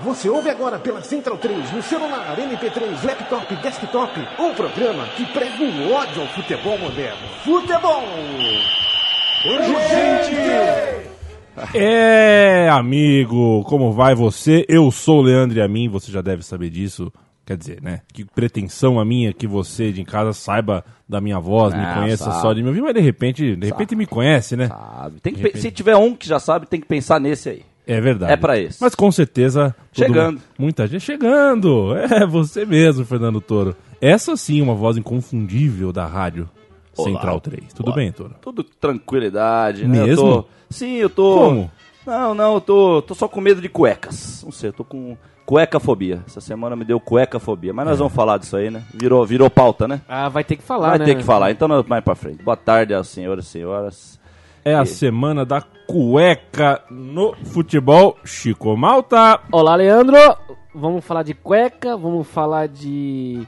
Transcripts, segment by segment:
Você ouve agora pela Central 3, no celular, MP3, laptop, desktop, um programa que prega o ódio ao futebol moderno. Futebol! Urgente! É, amigo, como vai você? Eu sou o Leandro e a mim, você já deve saber disso. Quer dizer, né? Que pretensão a minha que você de em casa saiba da minha voz, me Ah, conheça sabe. só de me ouvir, mas de repente, de repente me conhece, né? Sabe? Tem que pe- se tiver um que já sabe, tem que pensar nesse aí. É verdade. É pra esse. Mas com certeza. Chegando. muita gente chegando. É você mesmo, Fernando Toro. Essa sim, uma voz inconfundível da rádio Olá. Central 3. Tudo Olá. bem, Toro? Tudo tranquilidade, né? Eu Mesmo? tô- Sim, eu tô. Como? Não, não, eu tô, tô só com medo de cuecas. Não sei, eu tô com cuecafobia. Essa semana me deu cuecafobia. Mas nós vamos falar disso aí, né? Virou, virou pauta, né? Ah, vai ter que falar, Vai né? ter que falar. Então, nós- mais pra frente. Boa tarde aos senhores e senhoras. É a semana da cueca no futebol. Chico Malta. Olá, Leandro. Vamos falar de cueca, vamos falar de...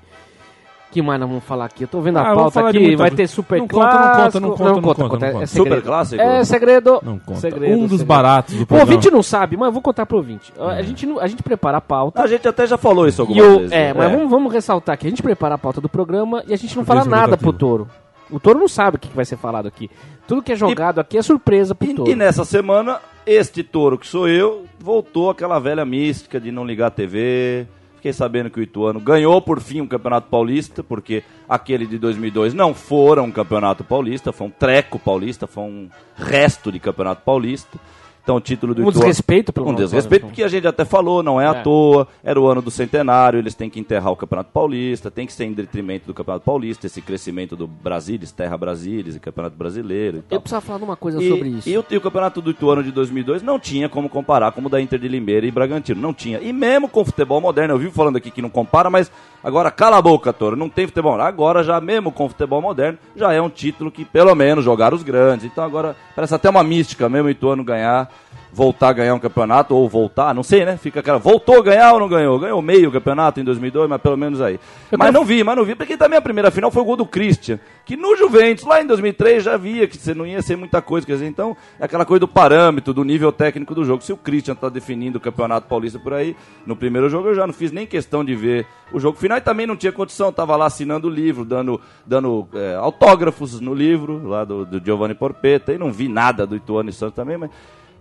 que mais nós vamos falar aqui? Eu tô vendo a Ah, vamos pauta falar de aqui, muita vai coisa. ter super Não conta, não conta, não conta, não conta, não É conta. segredo. Super clássico? É segredo. Não conta. Segredo, um dos segredo. baratos do O programa. ouvinte não sabe, mas eu vou contar pro ouvinte. A, gente, não- a gente prepara a pauta. A gente até já falou isso E algumas o, vezes. é, né? mas Vamos, vamos ressaltar aqui. A gente prepara a pauta do programa e a gente não fala nada pro. Touro. O Touro não sabe o que que vai ser falado aqui. Tudo que é jogado aqui é surpresa pro Touro. E, e nessa semana, este touro que sou eu, voltou aquela velha mística de não ligar a TV. Fiquei sabendo que o Ituano ganhou por fim um campeonato paulista, porque aquele de 2002 não fora um campeonato paulista, foi um treco paulista, foi um resto de campeonato paulista. Então o título do Um Ituano... desrespeito pelo Um desrespeito, ano. porque a gente até falou, não é, à É. toa, era o ano do centenário, eles têm que enterrar o Campeonato Paulista, tem que ser em detrimento do Campeonato Paulista, esse crescimento do Brasília, Terra Brasília e Campeonato Brasileiro e tal. Eu precisava falar de uma coisa E, sobre isso. e o, e o campeonato do Ituano de 2002 não tinha como comparar como o da Inter de Limeira e Bragantino. Não tinha. E mesmo com o futebol moderno, eu vivo falando aqui que não compara, mas agora cala a boca, Toro. Não tem futebol. Agora, já mesmo com o futebol moderno, já é um título que pelo menos jogaram os grandes. Então agora parece até uma mística mesmo o Ituano ganhar. Voltar a ganhar um campeonato, ou voltar, não sei, né? Fica aquela. Voltou a ganhar ou não ganhou? Ganhou meio campeonato em 2002, mas pelo menos aí. mas não vi, mas não vi, porque também a primeira final foi o gol do Christian, que no Juventus, lá em 2003, já via que você não ia ser muita coisa. Quer dizer, então, é aquela coisa do parâmetro, do nível técnico do jogo. Se o Christian tá definindo o campeonato paulista por aí, no primeiro jogo eu já não fiz nem questão de ver o jogo final e também não tinha condição. Tava lá assinando o livro, dando, dando é, autógrafos no livro, lá do, do Giovanni Porpeta, e não vi nada do Ituano e Santos também, mas.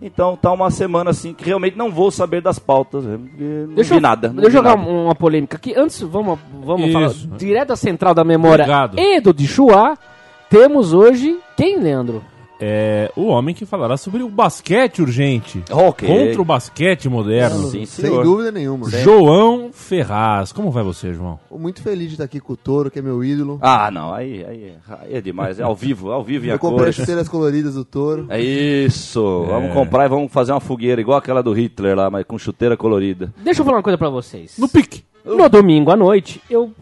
Então tá uma semana assim que realmente não vou saber das pautas. né? Não Deixa vi eu, nada. não deixa eu jogar nada. uma polêmica aqui. Antes, vamos, vamos Isso. falar direto da central da memória Obrigado. e do Dichuá. Temos hoje quem, Leandro? É o homem que falará sobre o basquete urgente. Ok. Contra o basquete moderno. Sim, Sem dúvida nenhuma. João Ferraz. Como vai você, João? Muito feliz de estar aqui com o Toro, que é meu ídolo. Ah, não, aí, aí, aí é demais. É ao vivo, ao vivo e a Eu comprei as chuteiras coloridas do Toro. É isso. Vamos comprar e vamos fazer uma fogueira igual aquela do Hitler lá, mas com chuteira colorida. Deixa eu falar uma coisa pra vocês. No pique. No domingo à noite, eu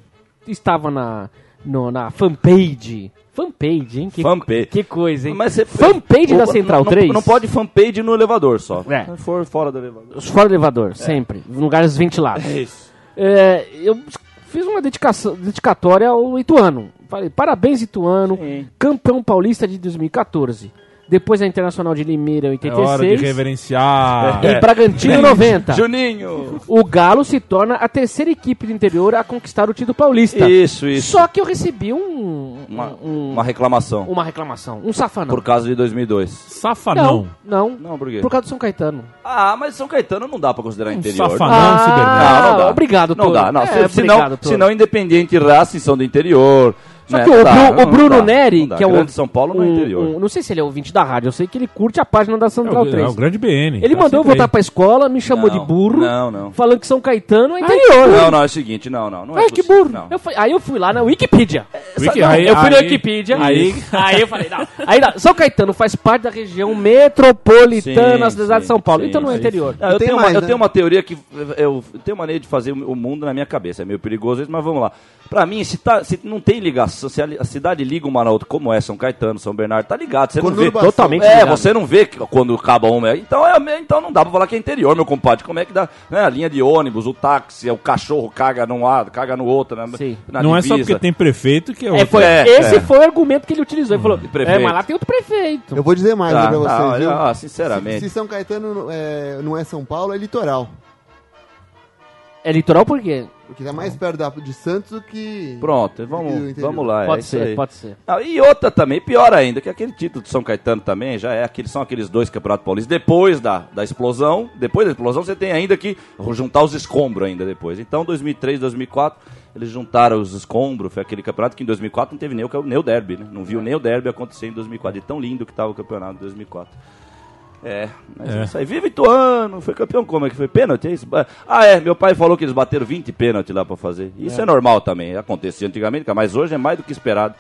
estava na, no- na fanpage. Fanpage, hein? Que, Fanpage. Que coisa, hein? Mas você- fanpage da O- Central não, 3. Não, não pode fanpage no elevador só. É. Se for fora do elevador. Fora do elevador, sempre. Em lugares ventilados. É isso. É, eu fiz uma dedicação, dedicatória ao Ituano. Falei, parabéns, Ituano, Sim. campeão paulista de 2014. Depois a Internacional de Limeira, É 86. hora de reverenciar. E Bragantino, 90. Juninho. O Galo se torna a terceira equipe do interior a conquistar o título paulista. Isso, isso. Só que eu recebi um, Uma, um- uma reclamação. uma reclamação, um safanão. Por causa de 2002. Safanão. Não, não, Não, por quê? por causa do São Caetano. Ah, mas São Caetano não dá pra considerar Um interior. safanão Ah. Não, não dá. obrigado, Não Toro. dá, não. É, Se- senão, obrigado, senão Independente e Racing são do interior. Só né? que o, Tá, Bru- o Bruno dá, Neri, que é o. Grande São Paulo no um- interior. um- não sei se ele é ouvinte da rádio, eu sei que ele curte a página da É Central o, 3. é o grande BN. Ele tá mandou eu voltar aí. pra escola, me chamou Não, de burro, Não, não. falando que São Caetano é interior. Não, não, é o seguinte, não, não. não é Ai, que burro. Não. Eu fui- aí eu fui lá na Wikipedia. Wiki- Não, aí- eu fui Aí- Wikipedia. aí- Aí, eu falei, não. Aí, não. São Caetano faz parte da região metropolitana da cidade de São Paulo. sim, então não é interior. Não, eu, tenho mais, uma, eu né? tenho uma teoria que eu, eu tenho maneira de fazer o mundo na minha cabeça. É meio perigoso isso, mas vamos lá. Pra mim, se, tá, se não tem ligação, se a, cidade liga uma na outra, como é São Caetano, São Bernardo, tá ligado. Você não vê. Totalmente É, ligado. você não vê que quando acaba uma. Então, é, então não dá pra falar que é interior, meu compadre. Como é que dá? né, a linha de ônibus, o táxi, o cachorro caga num lado, caga no outro, né, Sim. na Não é só divisa. porque tem prefeito que é É, outro. foi, É, esse é. foi o argumento que ele utilizou. Ele falou, prefeito. é, mas lá tem outro prefeito. Eu vou dizer mais Tá, pra vocês, tá, viu? ah, Se, sinceramente. se São Caetano é, não é São Paulo, é litoral. É litoral por quê? Porque tá mais perto da- de Santos do que. Pronto, que vamos, vamos lá. é pode isso ser, aí. pode ser. Ah, e outra também, pior ainda, que aquele título de São Caetano também já é aqueles, são aqueles dois campeonatos paulistas. Depois da, da explosão, depois da explosão, você tem ainda que juntar os escombros ainda depois. Então, 2003, 2004, eles juntaram os escombros. Foi aquele campeonato que em 2004 não teve nem o, nem o derby, né? Não viu nem o derby acontecer em 2004. De tão lindo que estava o campeonato de 2004. É, mas é. É. isso aí. Viva Ituano, foi campeão como é que foi? Pênalti, é isso? Ah, é, meu pai falou que eles bateram 20 pênaltis lá pra fazer. Isso é, normal também, acontecia antigamente, mas hoje é mais do que esperado.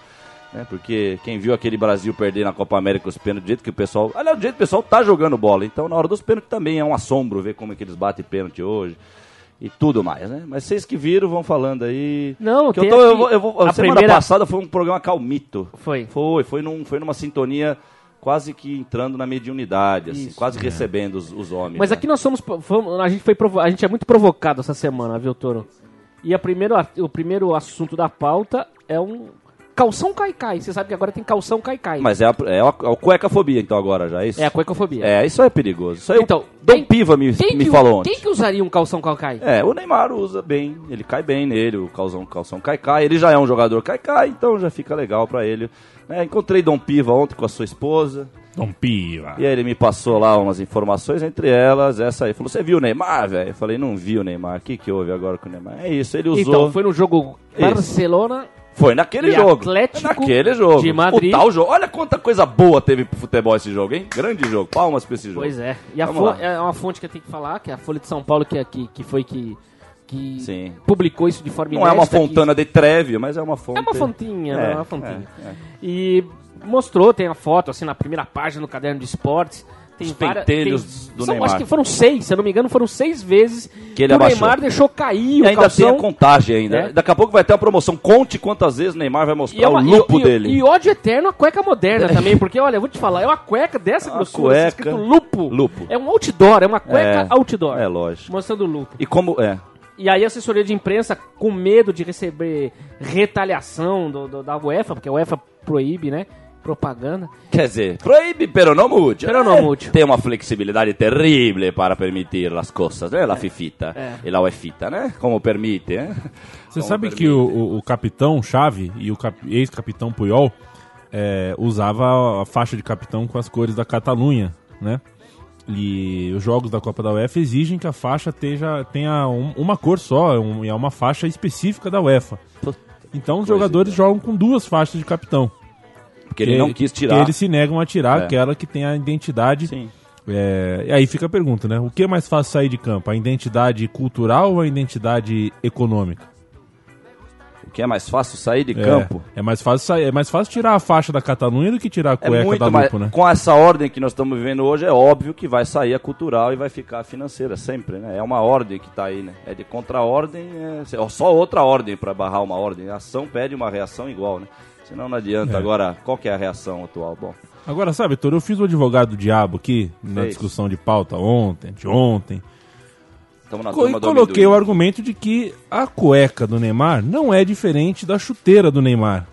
Né? Porque quem viu aquele Brasil perder na Copa América os pênaltis, do jeito que o pessoal. Aliás, do jeito que o pessoal tá jogando bola. Então, na hora dos pênaltis também é um assombro ver como é que eles batem pênalti hoje. E tudo mais, né? Mas vocês que viram vão falando aí. Não, que eu, tô, eu aqui vou, eu vou- a semana primeira- passada foi um programa calmito. Foi. Foi, foi, num, foi numa sintonia quase que entrando na mediunidade, assim, Isso. quase recebendo os, os homens. Mas né? aqui nós somos, fomos- a gente foi provo- a gente é muito provocado essa semana, viu, Toro? E a primeiro, o primeiro assunto da pauta é um calção caicai. Você sabe que agora tem calção caicai. Mas é a, é a, é a cuecafobia, então, agora já, é isso? É a cuecafobia. É, isso é perigoso. Isso aí Então, Dom quem- Piva me, Quem me que, falou ontem. Quem que usaria um calção caicai? É, o Neymar usa bem, ele cai bem nele, o calção, calção caicai. Ele já é um jogador caicai, então já fica legal pra ele. É, encontrei Dom Piva ontem com a sua esposa. Dom Piva. E aí ele me passou lá umas informações, entre elas essa aí. Falou, você viu o Neymar, velho? Eu falei, não vi o Neymar. O que, que houve agora com o Neymar? É isso, ele usou... Então, foi no jogo Isso. Barcelona. Foi naquele E jogo. Atlético naquele jogo. de Madrid. O tal jogo. Olha quanta coisa boa teve pro futebol esse jogo, hein? Grande jogo. Palmas pra esse jogo. Pois é. E é uma fonte que eu tenho que falar, que é a Folha de São Paulo, que, é- que, que foi que, que Sim. publicou isso de forma Não é uma inédita, que- fontana de treve, mas é uma fonte. É uma fontinha? É, É uma fontinha. é, é. E mostrou, tem a foto assim na primeira página do caderno de esportes. Tem Os várias- pentelhos tem- do são- Neymar. Acho que foram seis, se eu não me engano, foram seis vezes Que ele o abaixou. Neymar deixou cair E o ainda calção. tem a contagem ainda. É. Daqui a pouco vai ter uma promoção. Conte quantas vezes o Neymar vai mostrar E, é uma- o lupo e- e- dele. E ódio eterno a cueca moderna também, porque olha, eu vou te falar, é uma cueca dessa Uma grossura, assim, cueca- escrito lupo. Lupo. É um outdoor, é uma cueca É, outdoor. é lógico. Mostrando o lupo. E como. É. E aí a assessoria de imprensa, com medo de receber retaliação do, do- da UEFA, porque a UEFA proíbe, né? Propaganda. Quer dizer, proíbe, pero no mucho. Pero no mucho. Tem uma flexibilidade terrible para permitir as coisas, né? La fifita. É. E la UEFita, né? Como permite, né? Você Como sabe permite. que o, o- capitão Chave e o cap- ex-capitão Puyol é, usava a faixa de capitão com as cores da Catalunha, né? E os jogos da Copa da UEFA exigem que a faixa teja, tenha um- uma cor só, um- e é uma faixa específica da UEFA. Então os jogadores jogam com duas faixas de capitão. Porque ele não quis tirar. Que eles se negam a tirar É. aquela que tem a identidade. Sim. É, e aí fica a pergunta, né? O que é mais fácil sair de campo? A identidade cultural ou a identidade econômica? O que é mais fácil sair de É, campo. É mais fácil sair, é mais fácil tirar a faixa da Catalunha do que tirar a É cueca muito da. Lupo, né? Com essa ordem que nós estamos vivendo hoje, é óbvio que vai sair a cultural e vai ficar a financeira, sempre, né? É uma ordem que está aí, né? É de contra-ordem, é só outra ordem para barrar uma ordem. A ação pede uma reação igual, né? Senão não adianta. É. Agora, qual que é a reação atual? Bom, Agora, sabe, Toro, eu fiz o advogado do diabo aqui na Fez. discussão de pauta ontem, de ontem. estamos na Co- e coloquei o argumento de que a cueca do Neymar não é diferente da chuteira do Neymar.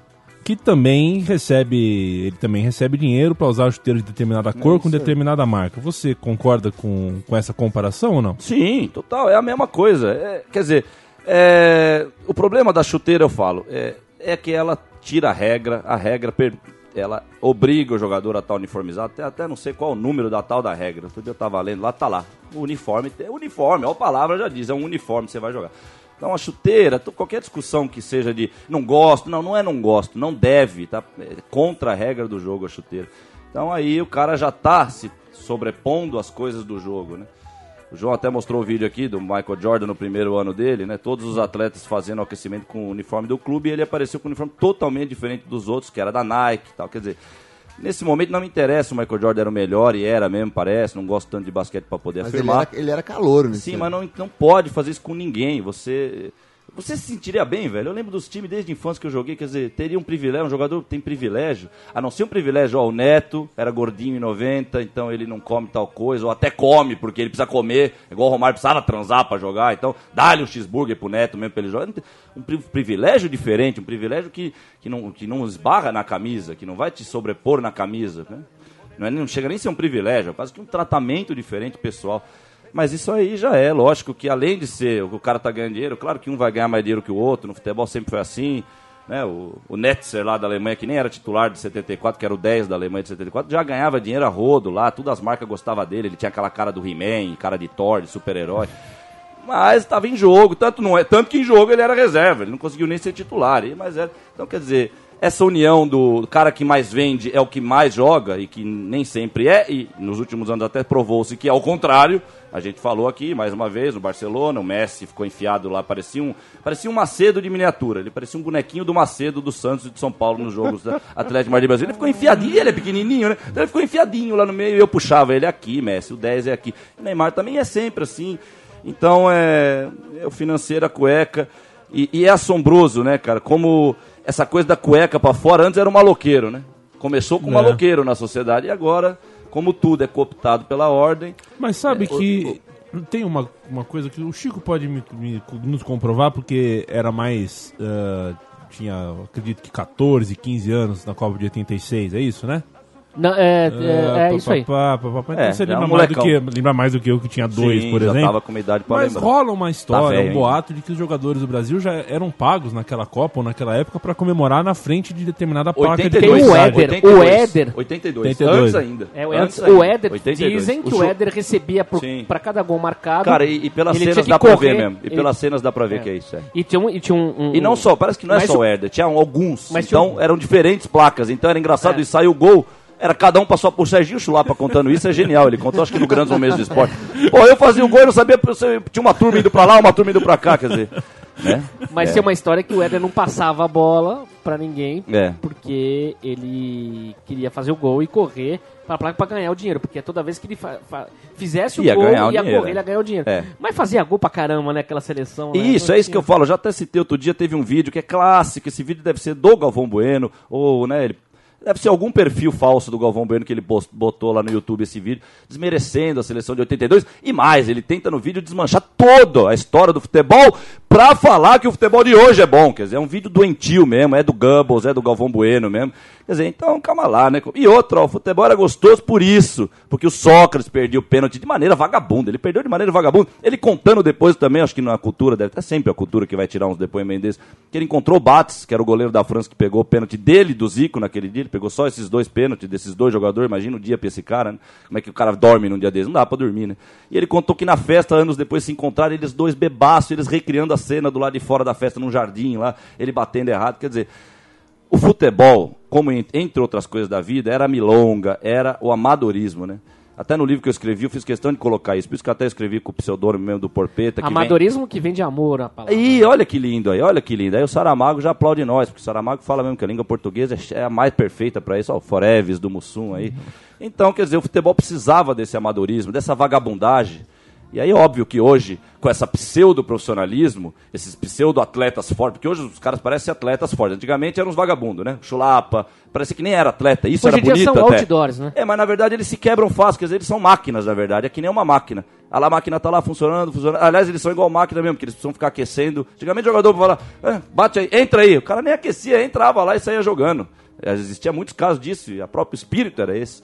Que também recebe. Ele também recebe dinheiro para usar a chuteira de determinada cor com determinada marca. Você concorda com, com essa comparação ou não? Sim, total, é a mesma coisa. É, quer dizer, é, o problema da chuteira, eu falo, é, é que ela tira a regra, a regra per- ela obriga o jogador a estar uniformizado, até, até não sei qual o número da tal da regra. Outro dia eu tava lendo, lá tá lá. Uniforme, é uniforme, ó, a palavra já diz, é um uniforme que você vai jogar. Então a chuteira, qualquer discussão que seja de não gosto, não, não é não gosto, não deve, tá? É contra a regra do jogo a chuteira. Então aí o cara já tá se sobrepondo às coisas do jogo, né? O João até mostrou o vídeo aqui do Michael Jordan no primeiro ano dele, né? Todos os atletas fazendo aquecimento com o uniforme do clube e ele apareceu com um uniforme totalmente diferente dos outros, que era da Nike e tal. Quer dizer, nesse momento não me interessa, o Michael Jordan era o melhor e era mesmo, parece. Não gosto tanto de basquete para poder Mas ele afirmar. era, ele era calor, né? Sim, mas não, não pode fazer isso com ninguém. Você. Você se sentiria bem, velho? Eu lembro dos times desde a infância que eu joguei, quer dizer, teria um privilégio, um jogador tem privilégio, a não ser um privilégio, ó, o Neto era gordinho em 90, então ele não come tal coisa, ou até come, porque ele precisa comer, igual o Romário precisava transar pra jogar, então dá-lhe um cheeseburger pro Neto mesmo pra ele jogar. Um pri- privilégio diferente, um privilégio que, que, não, que não esbarra na camisa, que não vai te sobrepor na camisa, né? Não, é, não chega nem a ser um privilégio, é quase que um tratamento diferente pessoal. Mas isso aí já é, lógico que além de ser o cara tá ganhando dinheiro, claro que um vai ganhar mais dinheiro que o outro, no futebol sempre foi assim. Né? O, o Netzer lá da Alemanha, que nem era titular de 74, que era o 10 da Alemanha de 74, já ganhava dinheiro a rodo lá, todas as marcas gostavam dele, ele tinha aquela cara do He-Man, cara de Thor, de super-herói. Mas estava em jogo, tanto, não é, tanto que em jogo ele era reserva, ele não conseguiu nem ser titular. Mas era, então, quer dizer, essa união do cara que mais vende é o que mais joga, e que nem sempre é, e nos últimos anos até provou-se que é ao contrário. A gente falou aqui, mais uma vez, no Barcelona, o Messi ficou enfiado lá, parecia um, parecia um Macedo de miniatura. Ele parecia um bonequinho do Macedo do Santos e de São Paulo nos jogos da Atlético Madrid Brasil. Ele ficou enfiadinho, ele é pequenininho, né? Então ele ficou enfiadinho lá no meio e eu puxava ele aqui, Messi, o 10 é aqui. O Neymar também é sempre assim. Então é, é o financeiro, a cueca. E, e é assombroso, né, cara? Como essa coisa da cueca pra fora, antes era um maloqueiro, né? Começou com É. maloqueiro na sociedade e agora, como tudo é cooptado pela ordem, Mas sabe É, que tem uma, uma coisa que o Chico pode me- me- nos comprovar, porque era mais. ah, tinha, acredito que 14, 15 anos na Copa de 86, é isso, né? Não, é, é, é Ah, isso aí. pá, pá, pá, pá. Então É, você era lembra um mais, do que, lembra mais do que eu, que tinha dois, Sim, por já exemplo. tava com uma idade pra Mas lembrar. rola uma história, Tá velho um boato de que os jogadores do Brasil já eram pagos naquela Copa ou naquela época pra comemorar na frente de determinada placa de 82, Tem o. Éder, 82, o Éder. 82, 82. antes ainda. É, o, antes Éder, o Éder 82. dizem que o, jo- Éder recebia pra cada gol marcado. Cara, e, e pelas cenas dá pra correr, ver mesmo. E ele- pelas cenas dá pra ver É. que é isso, é. E tinha um. E, tinha um, um- E não só, parece que não é só o- o Herder, tinha alguns. Então eram diferentes placas. Então era engraçado É. e saiu o gol. Era cada um passou por Serginho Chulapa contando isso, é genial. Ele contou, acho que no Grandes Momentos do Esporte. Pô, eu fazia o gol e não sabia. Tinha uma turma indo pra lá, uma turma indo pra cá, quer dizer. Né? Mas tem uma história que o Éder não passava a bola pra ninguém, É. porque ele queria fazer o gol e correr pra placa pra ganhar o dinheiro. Porque toda vez que ele fizesse o Ia gol, ganhar o ia dinheiro, correr, é. ele ia ganhar o dinheiro. É. Mas fazia gol pra caramba, né? Aquela seleção. né? Isso, Não é isso que eu falo. Eu já até citei outro dia, teve um vídeo que é clássico. Esse vídeo deve ser do Galvão Bueno, ou, né, ele. Deve ser algum perfil falso do Galvão Bueno que ele botou lá no YouTube esse vídeo, desmerecendo a seleção de 82. E mais, ele tenta no vídeo desmanchar toda a história do futebol pra falar que o futebol de hoje é bom. Quer dizer, é um vídeo doentio mesmo, é do Goebbels, é do Galvão Bueno mesmo. Quer dizer, então calma lá, né? E outra, ó, o futebol era gostoso por isso, porque o Sócrates perdeu o pênalti de maneira vagabunda. Ele perdeu de maneira vagabunda. Ele contando depois também, acho que na cultura, deve ter sempre a cultura que vai tirar uns depoimentos desses, que ele encontrou o Bates, que era o goleiro da França que pegou o pênalti dele, do Zico, naquele dia. Ele pegou só esses dois pênaltis desses dois jogadores. Imagina o dia pra esse cara, né? Como é que o cara dorme num dia desses? Não dá pra dormir, né? E ele contou que na festa, anos depois, se encontraram eles dois bebaços, eles recriando a cena do lado de fora da festa, num jardim lá, ele batendo errado. Quer dizer, o futebol, como en- entre outras coisas da vida, era a milonga, era o amadorismo, né? Até no livro que eu escrevi, eu fiz questão de colocar isso. Por isso que eu até escrevi com o pseudônimo mesmo do Porpeta. que vem- Amadorismo que vem de amor, a palavra. Ih, olha que lindo aí, olha que lindo. Aí o Saramago já aplaude nós, porque o Saramago fala mesmo que a língua portuguesa é a mais perfeita para isso. Ó, o Foreves do Mussum aí. Então, quer dizer, o futebol precisava desse amadorismo, dessa vagabundagem. E aí, óbvio que hoje, com essa pseudo-profissionalismo, esses pseudo-atletas fortes, porque hoje os caras parecem atletas fortes. Antigamente eram uns vagabundos, né? Chulapa, parece que nem era atleta. Isso Hoje era bonito são até. outdoors, né? É, mas na verdade eles se quebram fácil, quer dizer, eles são máquinas, na verdade. É que nem uma máquina. A lá, a máquina tá lá funcionando, funcionando. Aliás, eles são igual máquina mesmo, porque eles precisam ficar aquecendo. Antigamente o jogador falava, ah, bate aí, entra aí. O cara nem aquecia, entrava lá e saía jogando. Existia muitos casos disso, e o próprio espírito era esse.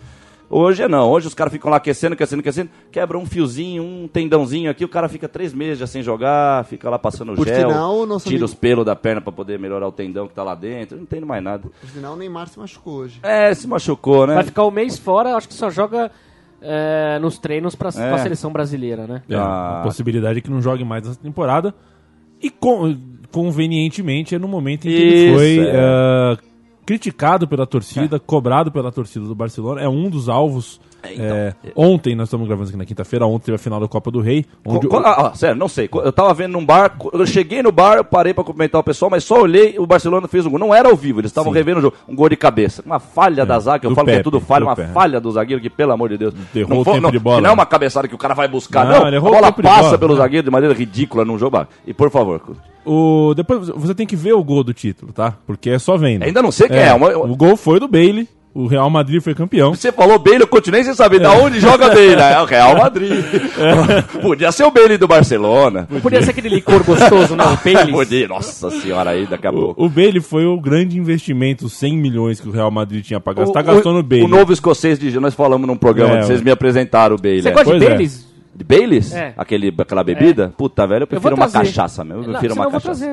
Hoje é não, hoje os caras ficam lá aquecendo, aquecendo, aquecendo, quebra um fiozinho, um tendãozinho aqui, o cara fica três meses já sem jogar, fica lá passando Por gel, sinal, o nosso tira amigo- os pelos da perna pra poder melhorar o tendão que tá lá dentro, não entendo mais nada. Por sinal, o Neymar se machucou hoje. É, se machucou, né? Vai ficar um mês fora, acho que só joga é, nos treinos pra, É. a seleção brasileira, né? É, Ah. a possibilidade é que não jogue mais essa temporada. E con- convenientemente é no momento em que ele Isso, foi é. eh, criticado pela torcida, cobrado pela torcida do Barcelona. É um dos alvos É, ontem, nós estamos gravando aqui na quinta-feira, ontem teve a final da Copa do Rei. Onde Co- o- ah, ah, sério, não sei. Eu tava vendo num bar, eu cheguei no bar, parei pra cumprimentar o pessoal, mas só olhei, o Barcelona fez um gol. Não era ao vivo, eles estavam revendo o jogo. Um gol de cabeça. Uma falha da zaga, eu falo que é Pepe, tudo falha, uma Pepe. falha do zagueiro, que pelo amor de Deus. Errou o foi- tempo de bola. que não é uma cabeçada que o cara vai buscar, Não, não. a o bola passa bola. pelo É. zagueiro de maneira ridícula num jogo. E por favor, o- depois você tem que ver o gol do título, tá? Porque é só vendo. Ainda não sei quem é, uma- O gol foi do Bailey, o Real Madrid foi campeão. você falou Bailey, eu continuei sem saber de onde joga Bailey. É o Real Madrid. Podia ser o Bailey do Barcelona. Podia ser aquele licor gostoso, não? O Baileys. Podia. Nossa senhora aí, daqui a pouco. O, o Bailey foi o grande investimento, 100 milhões que o Real Madrid tinha pra gastar, O- gastou o- no Bailey. O novo escocês de nós falamos num programa, É, vocês me apresentaram o Bailey. Você é. gosta de é. Baileys? De Baileys? É. Aquele, aquela bebida? Puta, velho, eu Eu prefiro uma trazer. cachaça mesmo. Eu Não, prefiro senão uma eu cachaça.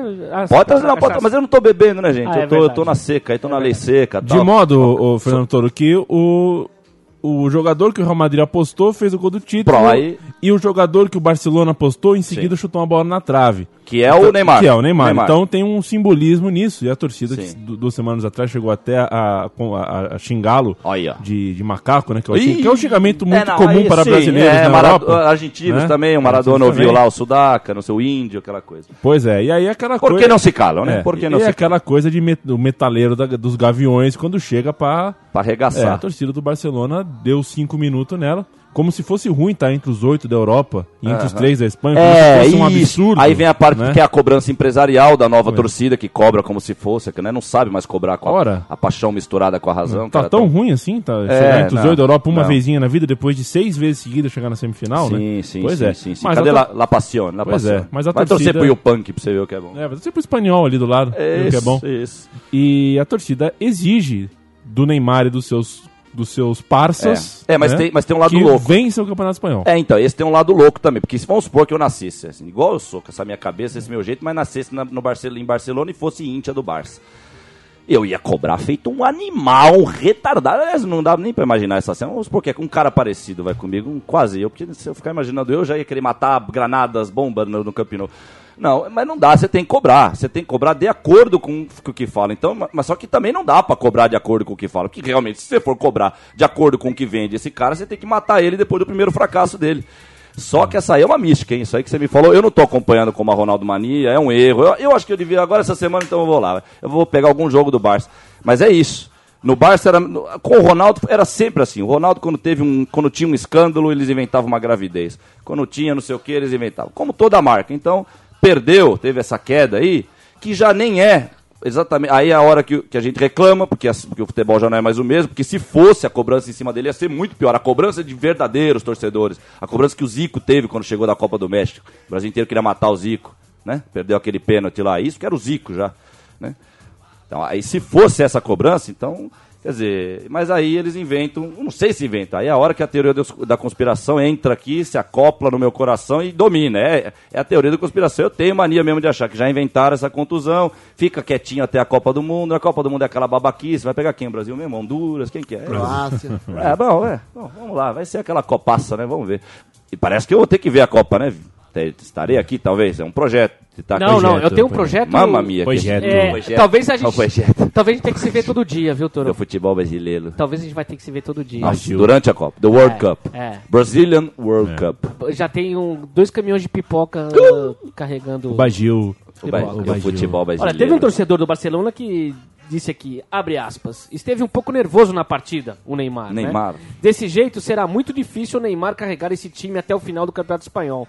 Pode trazer, a não, pode, cachaça. mas eu não tô bebendo, né, gente? Ah, é eu, tô, eu tô na seca, aí tô na lei seca. De tal. modo, o, Fernando Toro, que o, o jogador que o Real Madrid apostou fez o gol do título. Pro, aí- E o jogador que o Barcelona apostou, em seguida chutou uma bola na trave. Que é o Neymar. Que é o Neymar. Neymar. Então tem um simbolismo nisso. E a torcida, Sim. du- duas semanas atrás, chegou até a, a- a- xingá-lo de, de macaco, né? Que é, Ih, que é um xingamento muito é, não, comum aí para sim, brasileiros é, na Mara- Europa. Argentinos né? também, o Maradona ouviu lá o Sudaca, não sei, o índio, aquela coisa. Pois é, e aí aquela Por coisa... que não se calam, né? É, Por que não e se aquela coisa de met- do metaleiro da- dos gaviões quando chega pra... Pra É, a arregaçar. torcida do Barcelona deu cinco minutos nela, como se fosse ruim estar entre os oito da Europa e entre os três da Espanha, como É, se fosse um isso. absurdo. Aí vem a parte né? que é a cobrança empresarial da nova torcida, que cobra como se fosse, que né, não sabe mais cobrar com a, Ora. a paixão misturada com a razão. Tá cara, tão ruim assim, tá? É, entre os oito da Europa uma não. vezinha na vida, depois de seis vezes seguidas chegar na semifinal, Sim, né? sim, pois sim, é. sim, sim. Mas Cadê a La, Passione? La Pois Passione. é, mas a Vai torcida- torcer pro Punk pra você ver o que é bom. É, vai ser pro espanhol ali do lado, viu que é bom. isso. E a torcida exige do Neymar e dos seus, dos seus parças. É. É, mas né, tem- mas tem um lado que louco. vença o Campeonato Espanhol. É, então, esse tem um lado louco também, porque se vamos supor que eu nascesse, assim, igual eu sou, com essa minha cabeça, esse meu jeito, mas nascesse na- no Barcelona, em Barcelona e fosse íntia do Barça. Eu ia cobrar feito um animal, um retardado. Aliás, não dá nem pra imaginar essa cena. Vamos supor que é com um cara parecido vai comigo, um quase eu, porque se eu ficar imaginando eu, já ia querer matar granadas, bombas no, no. Não, mas não dá, você tem que cobrar. Você tem que cobrar de acordo com o que fala. Então, ma- mas só que também não dá pra cobrar de acordo com o que fala. Porque realmente, se você for cobrar de acordo com o que vende esse cara, você tem que matar ele depois do primeiro fracasso dele. Só que essa aí é uma mística, hein? Isso aí que você me falou, eu não tô acompanhando como a Ronaldo Mania, é um erro. Eu, eu acho que eu devia, agora essa semana, então eu vou lá. Eu vou pegar algum jogo do Barça. Mas é isso. No Barça, era, com o Ronaldo, era sempre assim. O Ronaldo, quando, teve um, quando tinha um escândalo, eles inventavam uma gravidez. Quando tinha não sei o que, eles inventavam. Como toda marca. Então, perdeu, teve essa queda aí, que já nem é exatamente. Aí é a hora que, que a gente reclama, porque, porque o futebol já não é mais o mesmo, porque se fosse a cobrança em cima dele ia ser muito pior. A cobrança de verdadeiros torcedores. A cobrança que o Zico teve quando chegou da Copa do México. O Brasil inteiro queria matar o Zico, né? Perdeu aquele pênalti lá. Isso que era o Zico já, né? Então, aí se fosse essa cobrança, então, quer dizer, mas aí eles inventam, não sei se inventam, aí é a hora que a teoria da conspiração entra aqui, se acopla no meu coração e domina. É, é a teoria da conspiração. Eu tenho mania mesmo de achar que já inventaram essa contusão, fica quietinho até a Copa do Mundo, a Copa do Mundo é aquela babaquice, vai pegar quem? O Brasil mesmo? Honduras? Quem que é? Croácia. É, bom, é. Bom, vamos lá, vai ser aquela copaça, né? Vamos ver. E parece que eu vou ter que ver a Copa, né? Estarei aqui, talvez. É um projeto. Tá Não, não, eu tenho um projeto. Mamma mia. Projeto. É, Projeto. talvez a gente. Talvez a gente tenha que se ver todo dia, viu, Do Toro? futebol brasileiro. Talvez a gente vai ter que se ver todo dia. Nossa, durante a Copa. The World É, Cup. é. Brazilian World Cup. Já tem um, dois caminhões de pipoca uh, carregando. O Bagil. O, ba- Futebol. o Bagil. futebol brasileiro. Olha, teve um torcedor do Barcelona que disse aqui, abre aspas, esteve um pouco nervoso na partida, o Neymar. né? Neymar. Desse jeito, será muito difícil o Neymar carregar esse time até o final do Campeonato Espanhol.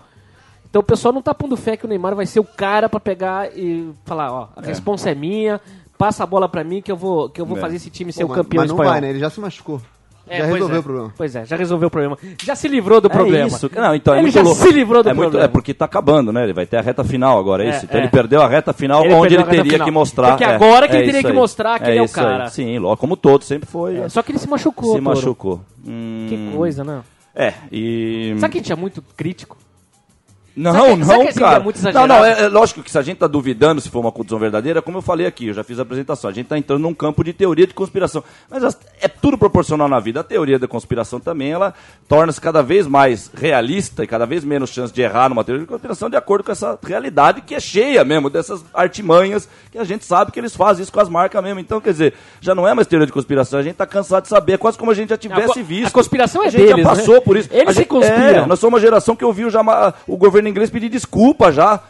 Então o pessoal não tá pondo fé que o Neymar vai ser o cara pra pegar e falar, ó, a responsa é minha, passa a bola pra mim que eu vou, que eu vou É. fazer esse time ser Pô, o campeão mas não espanhol. vai, né? Ele já se machucou. É, já resolveu é. o problema. Pois é, já resolveu o problema. Já se livrou do problema. É isso. Não, então é Ele muito já louco. se livrou do é muito- problema. É porque tá acabando, né? Ele vai ter a reta final agora, é É, isso? Então é. ele perdeu a reta final Ele onde ele teria final. que mostrar. Porque é, agora que ele é teria que aí. mostrar que ele é o isso aí. cara. Sim, lógico, como todo, sempre foi. É, Só que ele se machucou, se Toro. machucou. Hum, Que coisa, né? É, e. Sabe que a gente é muito crítico? Não, que- não, cara. é muito não, não, é, é lógico que se a gente tá duvidando se for uma condição verdadeira, como eu falei aqui, eu já fiz a apresentação, a gente tá entrando num campo de teoria de conspiração. Mas as- é tudo proporcional na vida. A teoria da conspiração também, ela torna-se cada vez mais realista e cada vez menos chance de errar numa teoria de conspiração de acordo com essa realidade que é cheia mesmo dessas artimanhas que a gente sabe que eles fazem isso com as marcas mesmo. Então, quer dizer, já não é mais teoria de conspiração, a gente tá cansado de saber, é quase como a gente já tivesse co- visto. a conspiração é A gente deles, já passou né? por isso. Eles A se gente- conspiram. É, nós somos uma geração que ouviu já o governo inglês pedir desculpa já.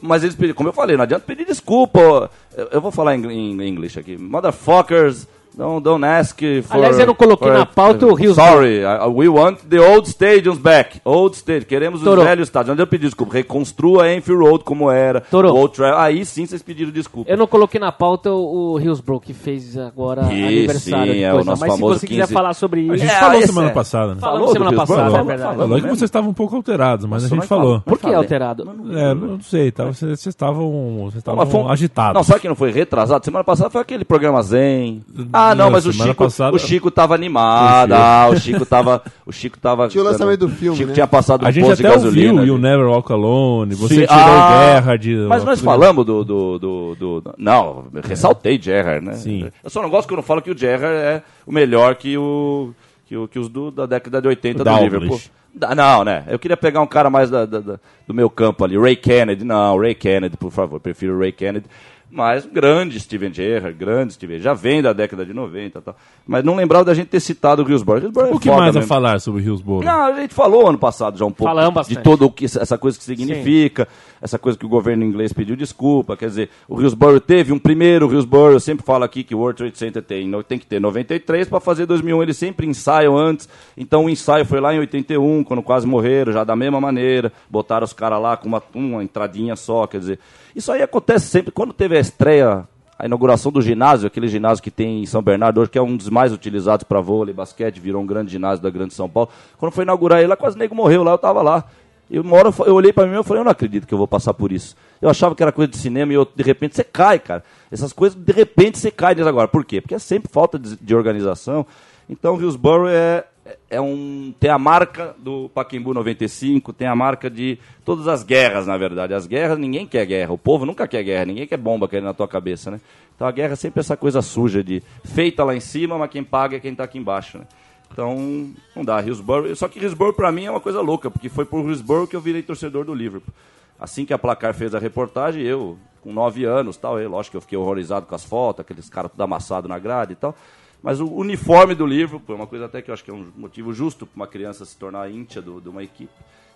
Mas eles pediram, como eu falei, não adianta pedir desculpa. Eu, eu vou falar em, em inglês aqui. Motherfuckers, don't, don't ask for... Aliás, eu não coloquei for- na pauta o Hillsborough. Sorry, I- we want the old stadiums back. Old stadium, queremos Toro. os velhos estádios. Não adianta pedir desculpa. Reconstrua a Enfield Road como era. Toro. o Old Trail. Aí sim vocês pediram desculpa. Eu não coloquei na pauta o, Hillsborough, que fez agora Ih, aniversário. sim, é o nosso Mas se famoso você quiser 15. falar sobre A isso... gente É, falou esse semana é. passada, né? Falamos Falou semana passada, é Falamos, verdade. Lógico que vocês estavam um pouco alterados, mas Nossa, a gente falou. Por que alterado? É, eu não sei, tá? vocês vocês estavam vocês estavam Mas foi agitados. Não, sabe que não foi retrasado? Semana passada foi aquele programa Zen. Ah, não, Não, mas o Chico, passada- o Chico tava animado. Ah, o Chico tava. O Chico tava. Tinha o lançamento do filme, O Chico né? tinha passado A um gente posto de até gasolina. ouviu You Never Walk Alone, você Sim, tirou ah, Guerra de... Mas nós falamos do. do, do, do- não, ressaltei Gerrard, né? Sim. Eu só não gosto que eu não falo que o Gerrard é o melhor que, o, que, o, que os do, da década de 80 O do Dalglish. Liverpool. Não, né? Eu queria pegar um cara mais da- da- da- do meu campo ali. Ray Kennedy. Não, Ray Kennedy, por favor. Prefiro Ray Kennedy. Mas grande Steven Gerrard, grande Steven. Já vem da década de 90 e tal. Mas não lembrava da gente ter citado o Hillsborough. Hillsborough é O que foda mais a mesmo. falar sobre Hillsborough? Não, a gente falou ano passado já um pouco Falamos de bastante. todo o que essa coisa que significa, essa coisa que o governo inglês pediu desculpa, quer dizer, o Hillsborough teve um primeiro Hillsborough, eu sempre falo aqui que o World Trade Center tem, tem que ter 93 para fazer 2001, eles sempre ensaiam antes. Então o ensaio foi lá em 81, quando quase morreram, já da mesma maneira, botaram os caras lá com uma, uma entradinha só, quer dizer. Isso aí acontece sempre quando teve a estreia a inauguração do ginásio, aquele ginásio que tem em São Bernardo hoje, que é um dos mais utilizados para vôlei, basquete, virou um grande ginásio da Grande São Paulo. Quando foi inaugurar ele lá, quase nego morreu lá, eu tava lá. Eu, uma hora eu olhei para mim e falei, eu não acredito que eu vou passar por isso. Eu achava que era coisa de cinema e eu, de repente você cai, cara. Essas coisas, de repente você cai nisso agora. Por quê? Porque é sempre falta de, de organização. Então, Hillsborough é, é um, tem a marca do Pacaembu 95, tem a marca de todas as guerras, na verdade. As guerras, ninguém quer guerra. O povo nunca quer guerra, ninguém quer bomba caindo na tua cabeça, né? Então a guerra é sempre essa coisa suja de feita lá em cima, mas quem paga é quem tá aqui embaixo, né? Então, não dá. Hillsborough, só que Hillsborough pra mim é uma coisa louca, porque foi por Hillsborough que eu virei torcedor do Liverpool. Assim que a Placar fez a reportagem, eu, com nove anos, tal, eu, lógico que eu fiquei horrorizado com as fotos, aqueles caras tudo amassados na grade e tal. Mas o uniforme do Liverpool é uma coisa até que eu acho que é um motivo justo para uma criança se tornar íntia do- de uma equipe.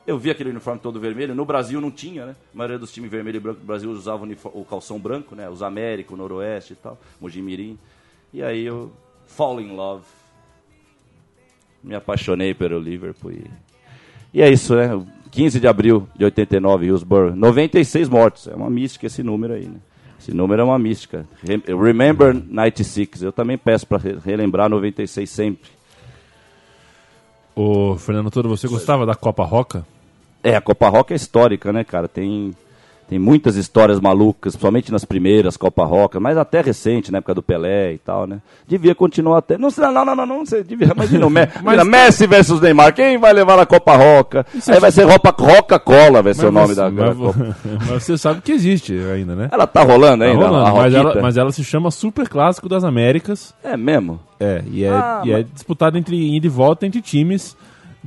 Eu vi aquele uniforme todo vermelho. No Brasil não tinha, né? A maioria dos times vermelho e branco do Brasil usava o, calção branco, né? Os América, o Noroeste e tal, Mojimirim. E aí eu fall in love. Me apaixonei pelo Liverpool. E, e é isso, né? 15 de abril de 89, Hillsborough. 96 mortos. É uma mística esse número aí, né? Esse número é uma mística. Rem- Remember 96. Eu também peço para relembrar 96 sempre. Ô, Fernando Toro, você gostava da Copa Roca? É, a Copa Roca é histórica, né, cara? Tem, tem muitas histórias malucas, principalmente nas primeiras Copa Roca, mas até recente, na época do Pelé e tal, né? Devia continuar até. Não, sei, não, não, não, não, não sei, devia. Imagina, imagina, Messi versus Neymar. Quem vai levar a Copa Roca? Aí vai ser Roca-Cola, vai ser o nome você, da, mas, Copa. mas você sabe que existe ainda, né? Ela tá rolando Tá ainda, rolando, a mas, ela, mas se chama Super Clássico das Américas. É mesmo? É, e é, Ah, é mas- disputado entre ida e volta entre times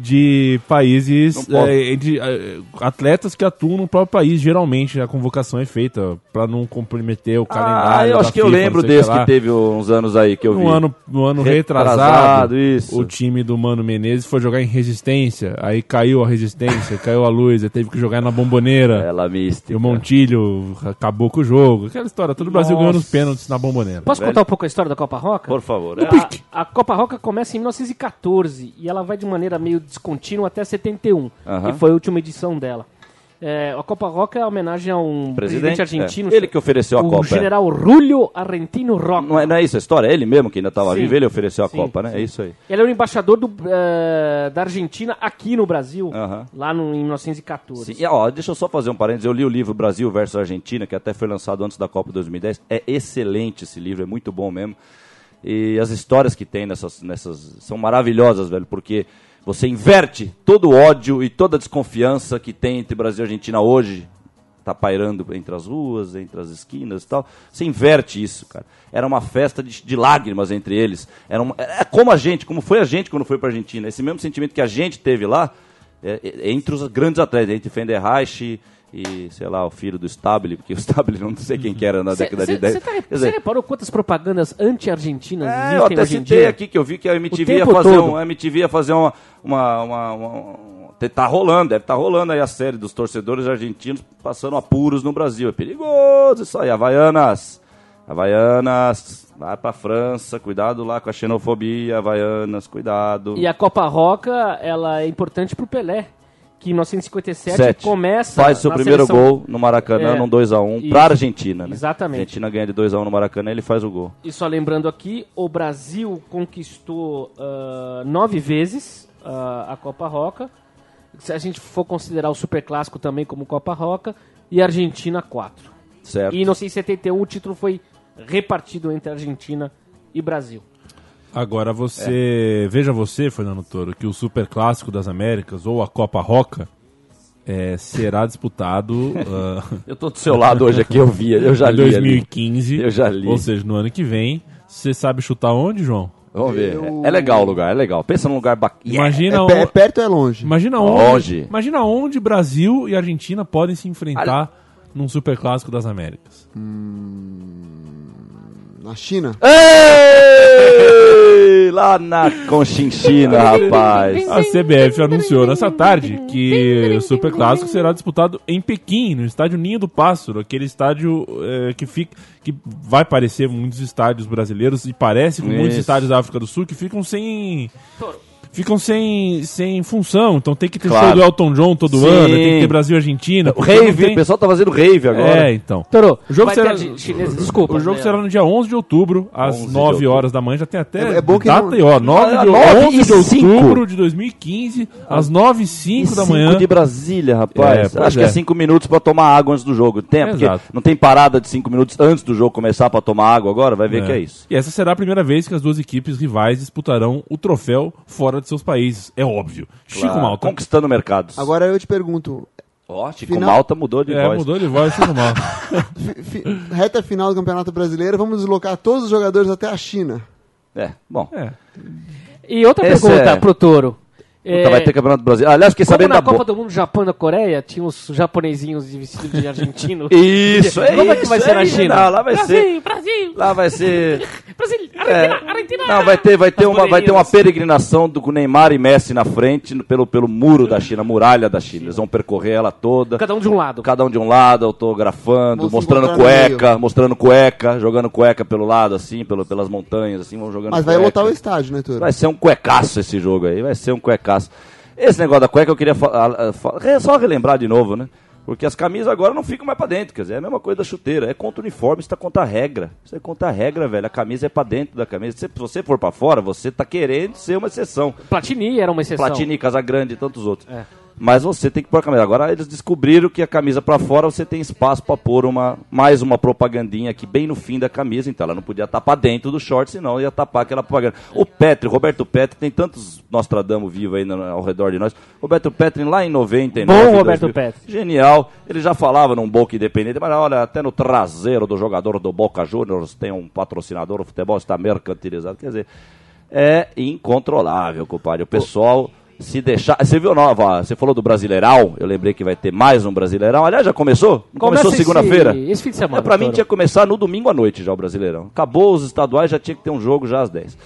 de países, é, de é, atletas que atuam no próprio país. Geralmente a convocação é feita para não comprometer o Ah, calendário. eu da acho que eu FIFA, lembro não sei o desse lá. que teve uns anos aí que eu vi. No ano, no ano Retrasado, retrasado, isso. o time do Mano Menezes foi jogar em resistência, aí caiu a resistência, caiu a luz, aí teve que jogar na bomboneira. Ela E mística. o Montilho acabou com o jogo. Aquela história, todo o Brasil Nossa. ganhou nos pênaltis na bomboneira. Posso Velho. contar um pouco a história da Copa Roca? Por favor. A- É, A, Copa Roca começa em 1914 e ela vai de maneira meio descontínua até 71, Aham. que foi a última edição dela. É, a Copa Roca é homenagem a um presidente, presidente argentino, é. Ele que ofereceu a o Copa. é. general Rulio Argentino Roca. Não é, não é isso a história? É ele mesmo que ainda estava vivo, ele ofereceu a Sim, Copa, né? sim. É isso aí. Ele era o embaixador do, eh, da Argentina aqui no Brasil, Aham. lá no, em 1914. Sim, e, ó, deixa eu só fazer um parênteses. Eu li o livro Brasil versus Argentina, que até foi lançado antes da Copa 2010. É excelente esse livro, é muito bom mesmo. E as histórias que tem nessas, nessas são maravilhosas, velho, porque Você inverte todo o ódio e toda a desconfiança que tem entre Brasil e Argentina hoje, tá pairando entre as ruas, entre as esquinas e tal. Você inverte isso, cara. Era uma festa de, de lágrimas entre eles. Era uma- é como a gente, como foi a gente quando foi para Argentina. Esse mesmo sentimento que a gente teve lá, é, é, entre os grandes atletas, entre Fenderreich e, sei lá, o filho do Stabile, porque o Stabile não sei quem que era na década de 10. Você tá reparou quantas propagandas anti-argentinas é, eu existem até hoje citei aqui que eu vi que a MTV ia fazer um, a MTV ia fazer uma, uma, uma, uma- tá rolando, deve estar rolando aí a série dos torcedores argentinos passando apuros no Brasil. É perigoso isso aí, Havaianas. Havaianas, vai pra França, cuidado lá com a xenofobia, Havaianas, cuidado. E a Copa Roca, ela é importante pro Pelé, que em 1957 Sete. começa Faz seu primeiro seleção- gol no Maracanã, É. num 2x1, Isso. pra Argentina, né? Exatamente. A Argentina ganha de 2x1 no Maracanã, ele faz o gol. E só lembrando aqui, o Brasil conquistou ah, nove vezes ah, a Copa Roca. Se a gente for considerar o Super Clássico também como Copa Roca, e a Argentina quatro. Certo. E em 1971 o título foi repartido entre Argentina e Brasil. Agora você. Veja você, Fernando Toro, que o Super Clássico das Américas, ou a Copa Roca, é, será disputado ah, Eu tô do seu lado hoje aqui, eu vi, eu já em li ali. 2015. Eu já li. Ou seja, no ano que vem. Você sabe chutar onde, João? Vamos ver. Eu- É, é legal o lugar, é legal. Pensa num lugar bacana. Imagina, É, o- pe- é perto ou é longe? imagina onde. Longe. Imagina onde Brasil e Argentina podem se enfrentar num Super Clássico das Américas. Na China? Ei, lá na Conchinchina, rapaz. A CBF anunciou nessa tarde que o Super Clássico será disputado em Pequim, no estádio Ninho do Pássaro, aquele estádio eh, que fica que vai parecer muitos estádios brasileiros e parece com muitos Isso. estádios da África do Sul que ficam sem ficam sem, sem função, então tem que ter Claro. show do Elton John todo Sim. ano, tem que ter Brasil e Argentina. O rave, tem- o pessoal tá fazendo rave agora. É, então. Toro, O jogo será- desculpa. O jogo né? será no dia 11 de outubro, às 11 de 9 outubro. horas da manhã. Já tem até É- é bom que data não- aí, ó. 9 Ah, de, 9 11 de e outubro de 2015, às 9 e 5 da manhã. de Brasília, rapaz. É, Acho que é. é cinco minutos pra tomar água antes do jogo. Tem, porque Exato. não tem parada de cinco minutos antes do jogo começar pra tomar água agora? Vai ver que é isso. E essa será a primeira vez que as duas equipes rivais disputarão o troféu fora de seus países. É óbvio. Chico Claro, Malta. Conquistando mercados. Agora eu te pergunto, Ó, Chico Final- Malta mudou de É, voz. mudou de voz, Chico Malta. reta final do Campeonato Brasileiro, vamos deslocar todos os jogadores até a China. É, bom. É. E outra Esse pergunta é- pro Toro. Puta, É, vai ter Campeonato Brasileiro. Aliás, fiquei Como sabendo na da Copa boa. do Mundo Japão e da Coreia, tinha os japonesinhos de vestido de argentino. Isso, é Como é que vai isso, ser é na isso. China? Não, lá vai ser. Brasil, Brasil, Lá vai ser. Brasil, É, Argentina, Argentina. não, vai ter, vai ter, As uma, vai ter uma peregrinação do com Neymar e Messi na frente, pelo, pelo muro da China, a muralha da China. Eles vão percorrer ela toda. Cada um de um lado. Cada um de um lado, autografando, Vão mostrando cueca, mostrando cueca, jogando cueca pelo lado, assim, pelo, pelas montanhas, assim, vão jogando Mas vai cueca. lotar o estádio, né, Toro? Vai ser um cuecaço esse jogo aí, vai ser um cuecaço. Esse negócio da cueca eu queria só relembrar de novo, né? Porque as camisas agora não ficam mais pra dentro, quer dizer, é a mesma coisa da chuteira. É contra o uniforme, isso tá contra a regra. Isso é contra a regra, velho. A camisa é pra dentro da camisa. Se você for pra fora, você tá querendo ser uma exceção. Platini era uma exceção. Platini, Casagrande e tantos outros. É. Mas você tem que pôr a camisa. Agora eles descobriram que a camisa pra fora você tem espaço pra pôr uma, mais uma propagandinha aqui bem no fim da camisa. Então ela não podia pra dentro do short, senão ia tapar aquela propaganda. O Petri, Roberto Petri, tem tantos Nostradamus vivos aí no- ao redor de nós. Roberto Petri lá em 99. Bom Roberto 2000, Petri. Genial. Ele já falava num Boca Independente, mas olha, até no traseiro do jogador do Boca Juniors tem um patrocinador, o futebol está mercantilizado. Quer dizer, é incontrolável, compadre. O pessoal se deixar. Você viu nova? Você falou do Brasileirão. Eu lembrei que vai ter mais um Brasileirão. Aliás, já começou? Começa começou segunda-feira? esse fim de semana, É, pra mim Toro. tinha que começar no domingo à noite já o Brasileirão. Acabou os estaduais, já tinha que ter um jogo já às 10.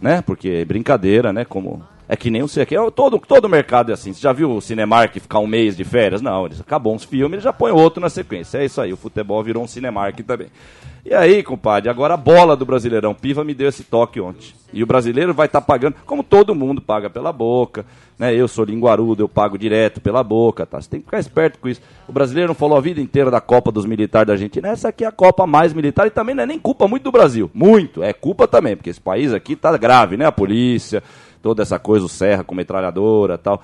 Né? Porque é brincadeira, né? Como. É que nem o aqui. É, todo, todo mercado é assim. Você já viu o Cinemark ficar um mês de férias? Não, eles acabou uns filmes, eles já põem outro na sequência. É isso aí, o futebol virou um Cinemark também. E aí, compadre, agora a bola do Brasileirão. Piva me deu esse toque ontem. E o brasileiro vai estar pagando, como todo mundo paga pela boca, né? Eu sou linguarudo, eu pago direto pela boca, tá? Você tem que ficar esperto com isso. O brasileiro não falou a vida inteira da Copa dos Militares da Argentina. Essa aqui é a Copa mais militar e também não é nem culpa muito do Brasil. Muito, é culpa também, porque esse país aqui tá grave, né? A polícia, toda essa coisa, o Serra com metralhadora tal.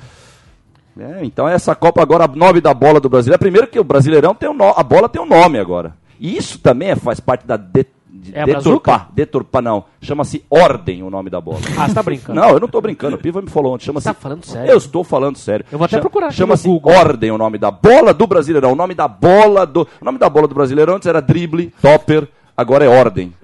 É, então essa Copa agora, o nome da bola do Brasileiro. Primeiro que o Brasileirão tem um no- a bola tem um nome agora. E isso também é- faz parte da de- de É deturpar. Deturpar, não. Chama-se Ordem o nome da bola. Ah, você tá brincando. Não, eu não tô brincando. O Piva me falou ontem. Chama-se. Você tá falando sério? Eu estou falando sério. Eu vou até Chama- procurar Chama-se. Ordem o nome da bola do Brasileirão. O nome da bola do. O nome da bola do Brasileirão antes era drible, topper, agora é ordem.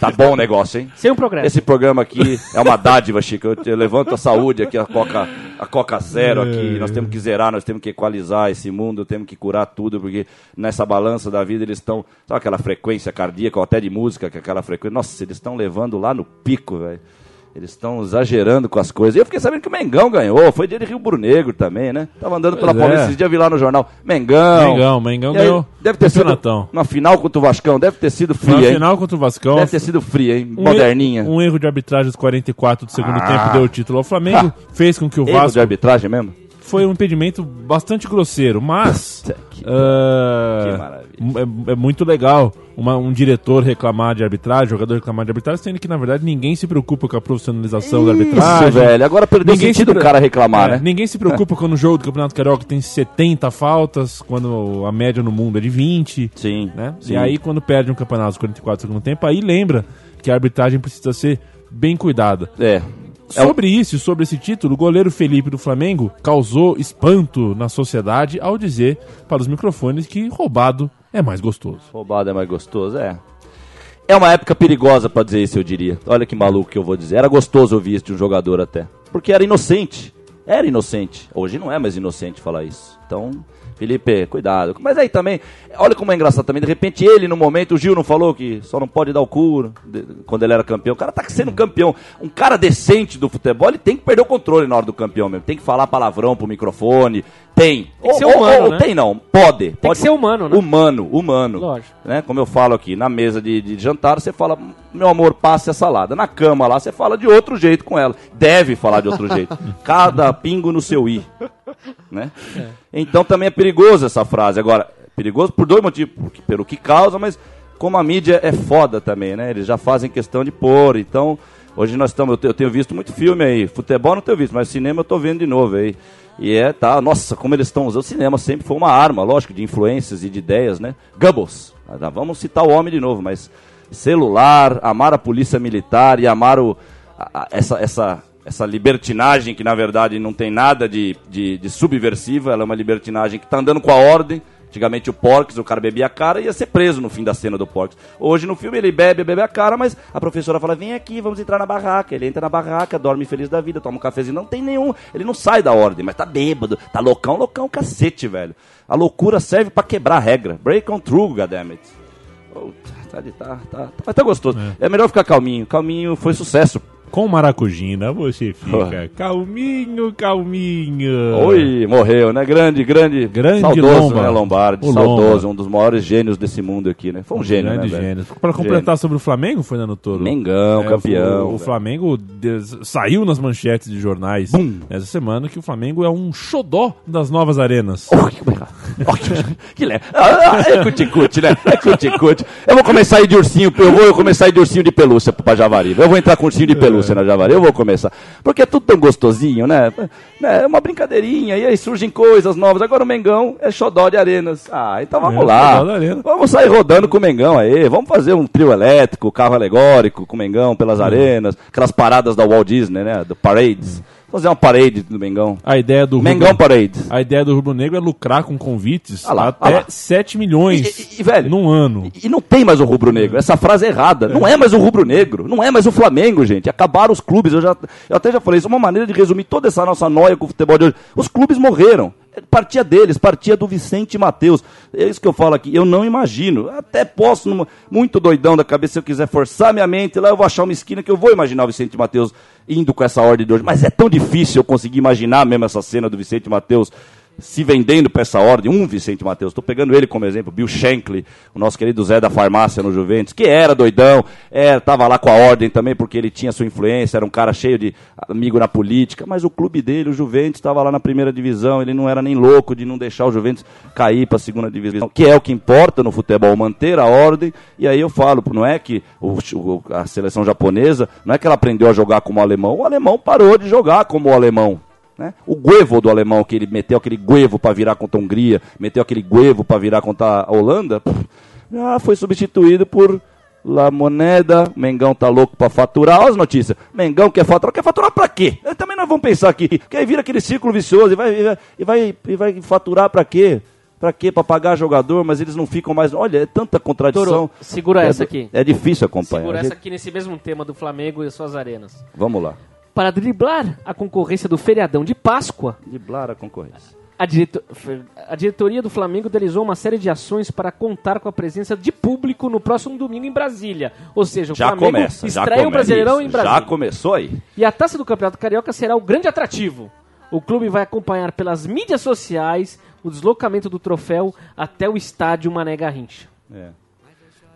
Tá bom o negócio, hein? Sem um progresso. Esse programa aqui é uma dádiva, Chico. Eu, levanto a saúde aqui, a Coca, a Coca Zero aqui. Nós temos que zerar, nós temos que equalizar esse mundo, temos que curar tudo, porque nessa balança da vida eles estão. Sabe aquela frequência cardíaca, ou até de música, que é aquela frequência. Nossa, eles estão levando lá no pico, velho. Eles estão exagerando com as coisas. E eu fiquei sabendo que o Mengão ganhou. Foi dia de Rio Brunegro Negro também, né? Tava andando pela Pois Paulista é. esses dias, vi lá no jornal. Mengão. Mengão, Mengão aí, ganhou Deve ter sido. Na final contra o Vascão, deve ter sido Na fria, hein? final contra o Vascão. Deve ter sido fria, hein? um Moderninha. erro- Um erro de arbitragem aos 44 do segundo Ah. tempo deu o título ao Flamengo. fez com que o Erro Vasco de arbitragem mesmo? Foi um impedimento bastante grosseiro, mas Que- ah, que maravilha. é, é muito legal uma- um diretor reclamar de arbitragem, jogador reclamar de arbitragem, sendo que na verdade ninguém se preocupa com a profissionalização da arbitragem. Isso, velho. Agora perdeu Ninguém sentido se o pre- cara reclamar, É, né? Ninguém se preocupa quando o jogo do Campeonato Carioca tem 70 faltas, quando a média no mundo é de 20. Sim, Né? sim. E aí, quando perde um campeonato aos 44 do segundo tempo, aí lembra que a arbitragem precisa ser bem cuidada. É. É Sobre isso, sobre esse título, o goleiro Felipe do Flamengo causou espanto na sociedade ao dizer para os microfones que roubado é mais gostoso. Roubado é mais gostoso, é. É uma época perigosa pra dizer isso, eu diria. Olha que maluco que eu vou dizer. Era gostoso ouvir isso de um jogador até. Porque era inocente. Era inocente. Hoje não é mais inocente falar isso. Então, Felipe, cuidado. Mas aí também, olha como é engraçado também. De repente ele, no momento, o Gil não falou que só não pode dar o cu quando ele era campeão. O cara tá sendo campeão. Um cara decente do futebol, ele tem que perder o controle na hora do campeão mesmo. Tem que falar palavrão pro microfone. Tem. Tem que ser humano, ou né? Tem não. Pode. Tem que ser humano, né? Humano, humano. Lógico. Né? Como eu falo aqui, na mesa de, de jantar, você fala, meu amor, passe a salada. Na cama lá, você fala de outro jeito com ela. Deve falar de outro jeito. Cada pingo no seu i. Né? Então também é perigoso essa frase. Agora, perigoso por dois motivos. Pelo que causa, mas como a mídia é foda também, né? Eles já fazem questão de pôr. Então, hoje nós estamos. Eu te- eu tenho visto muito filme aí. Futebol não tenho visto, mas cinema eu tô vendo de novo aí. E é, tá, nossa, como eles estão usando. O cinema sempre foi uma arma, lógico, de influências e de ideias, né? Goebbels. Ah, Vamos citar o homem de novo, mas celular, amar a polícia militar e amar o, a- a- essa, essa, essa libertinagem que na verdade não tem nada de, de, de subversiva, ela é uma libertinagem que está andando com a ordem. Antigamente o Porks, o cara bebia a cara e ia ser preso no fim da cena do Porks. Hoje no filme ele bebe, bebe a cara, mas a professora fala: vem aqui, vamos entrar na barraca. Ele entra na barraca, dorme feliz da vida, toma um cafezinho. Não tem nenhum, ele não sai da ordem, mas tá bêbado, tá loucão, loucão, cacete, velho. A loucura serve pra quebrar a regra. Break on through, goddammit. Oh, tá, tá, tá, tá, tá gostoso. É. melhor ficar calminho. Calminho foi sucesso. Com maracujina, você fica calminho, calminho. Oi, morreu, né? Grande, grande. Grande saudoso, Lomba. né, Lombardi? O saudoso, Lomba. um dos maiores gênios desse mundo aqui, né? Foi um gênio, Grande né, velho? gênio. Pra completar sobre o Flamengo, foi dando Toro. Mengão, É, campeão. O, o. Flamengo des- saiu nas manchetes de jornais essa semana que o Flamengo é um xodó das novas arenas. Oh, que. Oh, que- que legal. Ah, ah, é cuticute, né? É cuticute. Eu vou começar a ir de ursinho, eu vou começar a ir de ursinho de pelúcia pra Javari. Eu vou entrar com ursinho de pelúcia na Javari. Eu vou começar. Porque é tudo tão gostosinho, né? É uma brincadeirinha, e aí surgem coisas novas. Agora o Mengão é xodó de arenas. Ah, então vamos É, lá. Vamos sair rodando com o Mengão aí. Vamos fazer um trio elétrico, carro alegórico com o Mengão pelas arenas. Aquelas paradas da Walt Disney, né? Do Parades. Fazer uma parade do Mengão. A ideia do Mengão Rubro, a ideia do Rubro Negro é lucrar com convites Ah lá, ah até lá. 7 milhões E- e- e, velho, num ano. E não tem mais o rubro-negro. Essa frase é errada. Não é mais o rubro-negro. Não é mais o Flamengo, gente. Acabaram os clubes. Eu, já, eu até já falei isso. é Uma maneira de resumir toda essa nossa noia com o futebol de hoje. Os clubes morreram. Partia deles, partia do Vicente Matheus. É isso que eu falo aqui. Eu não imagino. Até posso, numa- muito doidão da cabeça, se eu quiser forçar minha mente, lá eu vou achar uma esquina que eu vou imaginar o Vicente Matheus indo com essa ordem de hoje. Mas é tão difícil eu conseguir imaginar mesmo essa cena do Vicente Matheus se vendendo para essa ordem, um Vicente Matheus, estou pegando ele como exemplo, Bill Shankly, o nosso querido Zé da farmácia no Juventus, que era doidão, estava lá com a ordem também, porque ele tinha sua influência, era um cara cheio de amigo na política, mas o clube dele, o Juventus, estava lá na primeira divisão, ele não era nem louco de não deixar o Juventus cair para a segunda divisão, que é o que importa no futebol, manter a ordem, e aí eu falo, não é que o- a seleção japonesa, não é que ela aprendeu a jogar como o alemão, o alemão parou de jogar como o alemão, né? O guevo do alemão, que ele meteu aquele guevo para virar contra a Hungria, meteu aquele guevo para virar contra a Holanda, já foi substituído por La Moneda, Mengão tá louco pra faturar. Olha as notícias. Mengão quer faturar. Quer faturar pra quê? Também nós vamos pensar aqui. Que aí vira aquele círculo vicioso e vai, e vai, e vai, e vai faturar pra quê? Pra quê? Pra pagar jogador, mas eles não ficam mais. Olha, é tanta contradição. Toro, segura É essa aqui. É difícil acompanhar. Segura A essa gente- aqui nesse mesmo tema do Flamengo e suas arenas. Vamos lá. Para driblar a concorrência do feriadão de Páscoa, Driblar a concorrência. a, direto- a diretoria do Flamengo realizou uma série de ações para contar com a presença de público no próximo domingo em Brasília. Ou seja, o Já Flamengo começa. Estreia o. Brasileirão Isso, em Brasília. Já começou aí. E a taça do Campeonato Carioca será o grande atrativo. O clube vai acompanhar pelas mídias sociais o deslocamento do troféu até o estádio Mané Garrincha. É.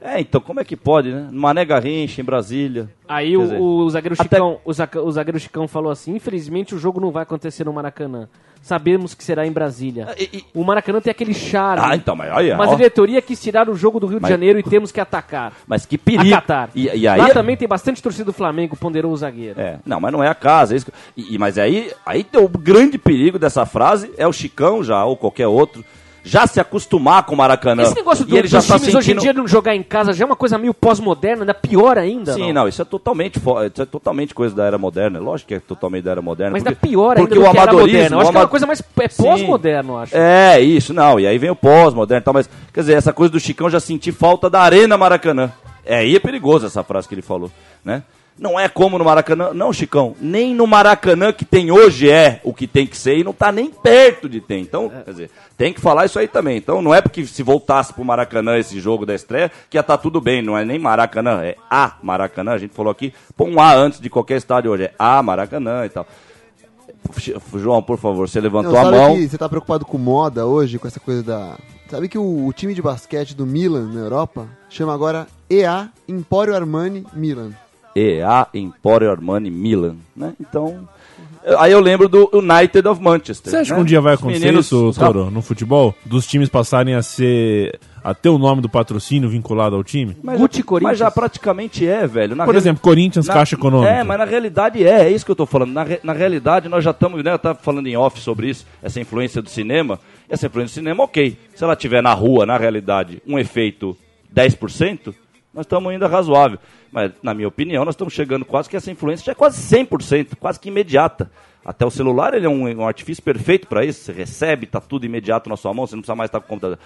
É, então, como é que pode, né? Mané Garrincha, em Brasília. Aí Quer o, dizer, o zagueiro até- Chicão, zaca- o zagueiro Chicão falou assim: infelizmente o jogo não vai acontecer no Maracanã. Sabemos que será em Brasília. Ah, e- e- O Maracanã tem aquele charme. Ah, então, mas olha, Mas ó. a diretoria quis tirar o jogo do Rio de Mas- Janeiro e temos que atacar. Mas que perigo. Acatar. E, e aí... Lá também tem bastante torcida do Flamengo, ponderou o zagueiro. É, não, mas não é a casa. é isso que- mas aí, aí tem o grande perigo dessa frase é o Chicão já, ou qualquer outro, já se acostumar com o Maracanã. Esse negócio do, e ele já dos tá times hoje em sentindo- dia não jogar em casa já é uma coisa meio pós-moderna, ainda pior ainda. Sim, não, isso é totalmente fo- isso é totalmente coisa da era moderna. Lógico que é totalmente da era moderna. Mas porque, ainda pior ainda porque do o que era amadorismo, moderna. Eu acho que é uma coisa mais é Sim. pós-moderno, eu acho. É, isso, não. E aí vem o pós-moderno e tal, mas, quer dizer, essa coisa do Chicão já sentir falta da Arena Maracanã. É, aí é perigoso essa frase que ele falou, né? Não é como no Maracanã. Não, Chicão, nem no Maracanã que tem hoje é o que tem que ser e não tá nem perto de ter. Então, quer dizer, tem que falar isso aí também. Então, não é porque se voltasse pro Maracanã esse jogo da estreia que ia estar tudo bem. Não é nem Maracanã, é a Maracanã. A gente falou aqui, põe um A antes de qualquer estádio hoje. É a Maracanã e tal. João, por favor, você levantou Não, a mão. você tá preocupado com moda hoje, com essa coisa da. Sabe que o, o time de basquete do Milan na Europa chama agora EA Emporio Armani Milan. EA Emporio Armani Milan, né? Então, aí eu lembro do United of Manchester. Você acha né? que um dia vai acontecer meninos- isso, Toro, no futebol? Dos times passarem a ser. a ter o nome do patrocínio vinculado ao time? Mas, Gucci já, Corinthians. mas já praticamente é, velho. Na Por reali- exemplo, Corinthians, na- Caixa Econômica. É, mas na realidade é, é isso que eu tô falando. Na, re- na realidade, nós já estamos, né? Eu tava falando em off sobre isso, essa influência do cinema. Essa influência do cinema, ok. Se ela tiver na rua, na realidade, um efeito 10%, nós estamos ainda razoável. Mas, na minha opinião, nós estamos chegando quase que essa influência já é quase 100%, quase que imediata. Até o celular ele é um, um artifício perfeito para isso. Você recebe, tá tudo imediato na sua mão, você não precisa mais estar com o computador.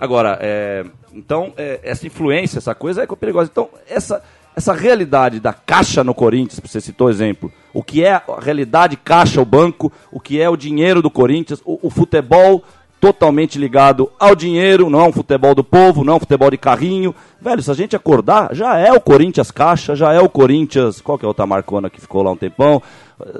Agora, é, então, é, essa influência, essa coisa é perigosa. Então, essa, essa realidade da caixa no Corinthians, você citou exemplo, o que é a realidade caixa, o banco, o que é o dinheiro do Corinthians, o, o futebol totalmente ligado ao dinheiro, não é um futebol do povo, não é um futebol de carrinho. Velho, se a gente acordar, já é o Corinthians Caixa, já é o Corinthians, qual que é a outra marcona que ficou lá um tempão?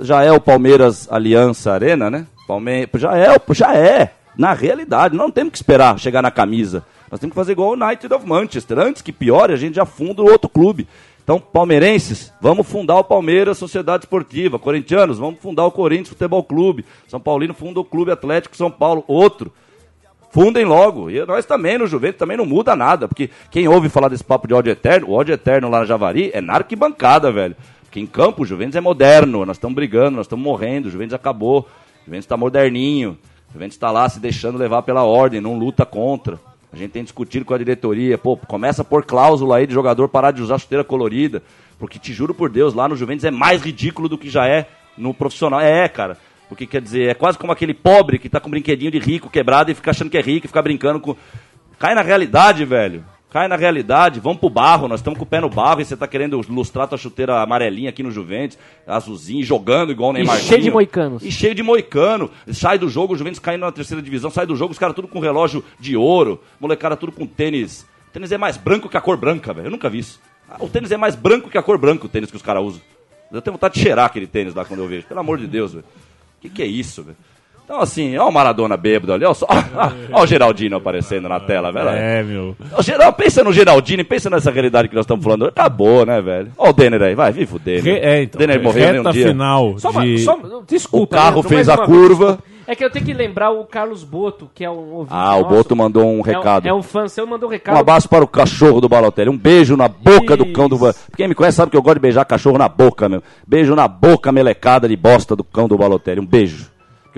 Já é o Palmeiras Aliança Arena, né? Palme... Já é, já é, na realidade, não temos que esperar chegar na camisa. Nós temos que fazer igual o United of Manchester. Antes que piore, a gente já funda o outro clube. Então, palmeirenses, vamos fundar o Palmeiras Sociedade Esportiva. Corintianos, vamos fundar o Corinthians Futebol Clube. São Paulino funda o Clube Atlético São Paulo. Outro. Fundem logo. E nós também, no Juventus, também não muda nada. Porque quem ouve falar desse papo de ódio eterno, o ódio eterno lá na Javari é na arquibancada, velho. Porque em campo o Juventus é moderno. Nós estamos brigando, nós estamos morrendo. O Juventus acabou. O Juventus está moderninho. O Juventus está lá se deixando levar pela ordem, não luta contra. A gente tem discutido com a diretoria. Pô, começa por cláusula aí de jogador parar de usar chuteira colorida. Porque te juro por Deus, lá no Juventus é mais ridículo do que já é no profissional. É, cara. Porque quer dizer, é quase como aquele pobre que tá com um brinquedinho de rico quebrado e fica achando que é rico e fica brincando com. Cai na realidade, velho. Cai na realidade, vamos pro barro, nós estamos com o pé no barro e você tá querendo lustrar tua chuteira amarelinha aqui no Juventus, azulzinho, jogando igual o E Neymar. cheio de moicanos. E cheio de moicano. Sai do jogo, o Juventus caindo na terceira divisão, sai do jogo, os caras tudo com relógio de ouro, molecada tudo com tênis. O tênis é mais branco que a cor branca, velho. Eu nunca vi isso. Ah, O tênis é mais branco que a cor branca, o tênis que os caras usam. Eu tenho vontade de cheirar aquele tênis lá quando eu vejo. Pelo amor de Deus, velho. O que, que é isso, velho? Então, assim, ó o Maradona bêbado ali, ó, só, ó, o Geraldino aparecendo na tela, velho. É, meu. Ô, Geral, pensa no Geraldino, pensa nessa realidade que nós estamos falando. Acabou, né, velho? Ó o Denner aí, vai, viva o Denner. Re- é, então, Denner morreu nem um reta dia. final Só, uma- de... só- desculpa. O carro Leandro, fez a vez, curva. desculpa. É que eu tenho que lembrar o Carlos Boto, que é um ouvinte Ah, o nosso. Boto mandou um É um- recado. É um, fã seu, mandou um Um recado. abraço para o cachorro do Balotelli. Um beijo na boca do cão do. Isso. Quem me conhece sabe que eu gosto de beijar cachorro na boca, meu. Beijo na boca melecada de bosta do cão do Balotelli. Um beijo.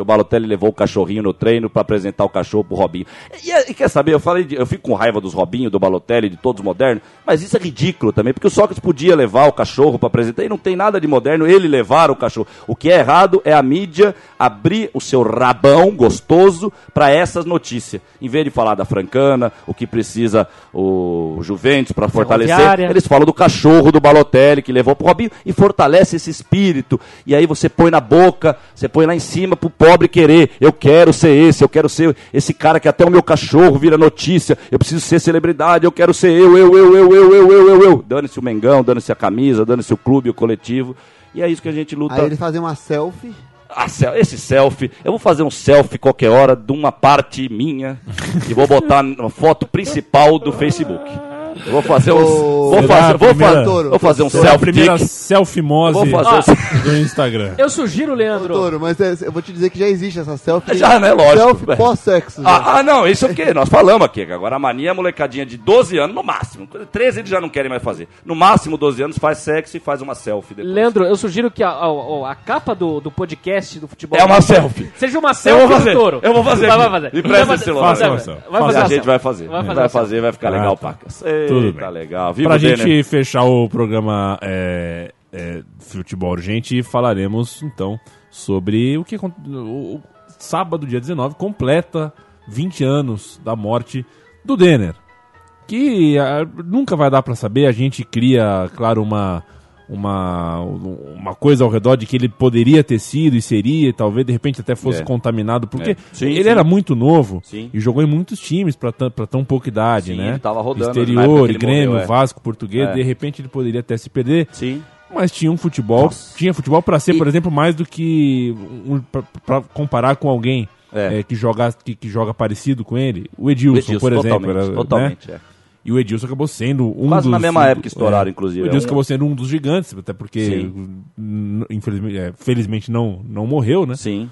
Que o Balotelli levou o cachorrinho no treino pra apresentar o cachorro pro Robinho. E, e quer saber, eu falei, de- eu fico com raiva dos Robinho, do Balotelli, de todos modernos, mas isso é ridículo também, porque o Sócrates podia levar o cachorro pra apresentar, e não tem nada de moderno ele levar o cachorro. O que é errado é a mídia abrir o seu rabão gostoso pra essas notícias. Em vez de falar da Francana, o que precisa o Juventus pra fortalecer, eles falam do cachorro do Balotelli que levou pro Robinho e fortalece esse espírito. E aí você põe na boca, você põe lá em cima pro pobre pobre querer, eu quero ser esse, eu quero ser esse cara que até o meu cachorro vira notícia, eu preciso ser celebridade, eu quero ser eu, eu, eu, eu, eu, eu, eu, eu. eu. Dane-se o Mengão, dane-se a camisa, dane-se o clube, o coletivo. E é isso que a gente luta. Aí ele fazer uma selfie esse selfie, eu vou fazer um selfie qualquer hora de uma parte minha e vou botar na foto principal do Facebook. Eu vou fazer um, Ô, vou fazer, vou, primeira- fazer, vou fazer um Será a selfie primeira tic. selfie-mose Vou fazer do Instagram. Eu sugiro, Leandro. Toro, mas é- eu vou te dizer que já existe essa selfie. Já, né? Lógico. Selfie pós-sexo. Ah, ah, não, isso é o quê? Nós falamos aqui. que Agora a mania é molecadinha de 12 anos, no máximo. 13 eles já não querem mais fazer. No máximo 12 anos faz sexo e faz uma selfie depois. Leandro, eu sugiro que a, a- a capa do, do podcast do futebol É uma selfie. seja uma Eu selfie vou fazer. do touro. Eu vou fazer. Vai, vai fazer. Me presta esse celular. Vai fazer. selfie. Vai a fazer a gente selfie. vai fazer. Vai Vai fazer vai, ficar Ah, legal, pacas. Tudo Eita, bem. legal. Viva Pra gente Denner. fechar o programa é, é, Futebol Urgente, falaremos então sobre o que o, o sábado, dia 19, completa 20 anos da morte do Denner. Que ah, nunca vai dar pra saber, a gente cria, claro, uma, uma, uma coisa ao redor de que ele poderia ter sido e seria, e talvez de repente até fosse É. contaminado, porque É. Sim, ele sim. era muito novo Sim. e jogou em muitos times pra tão, pouca idade, né? ele tava rodando época Exterior, Grêmio, morreu, é. Vasco, Português, É. de repente ele poderia até se perder, Sim. mas tinha um futebol, Nossa. tinha futebol pra ser, E- por exemplo, mais do que um, pra, pra comparar com alguém É. é, que, joga, que, que joga parecido com ele. O Edilson, Edilson, por exemplo. totalmente, era, né? totalmente, é. E o Edilson acabou sendo um Quase dos... na mesma época estouraram, é, inclusive. O Edilson É um- acabou sendo um dos gigantes, até porque, infelizmente, é, felizmente não, não morreu, né? Sim.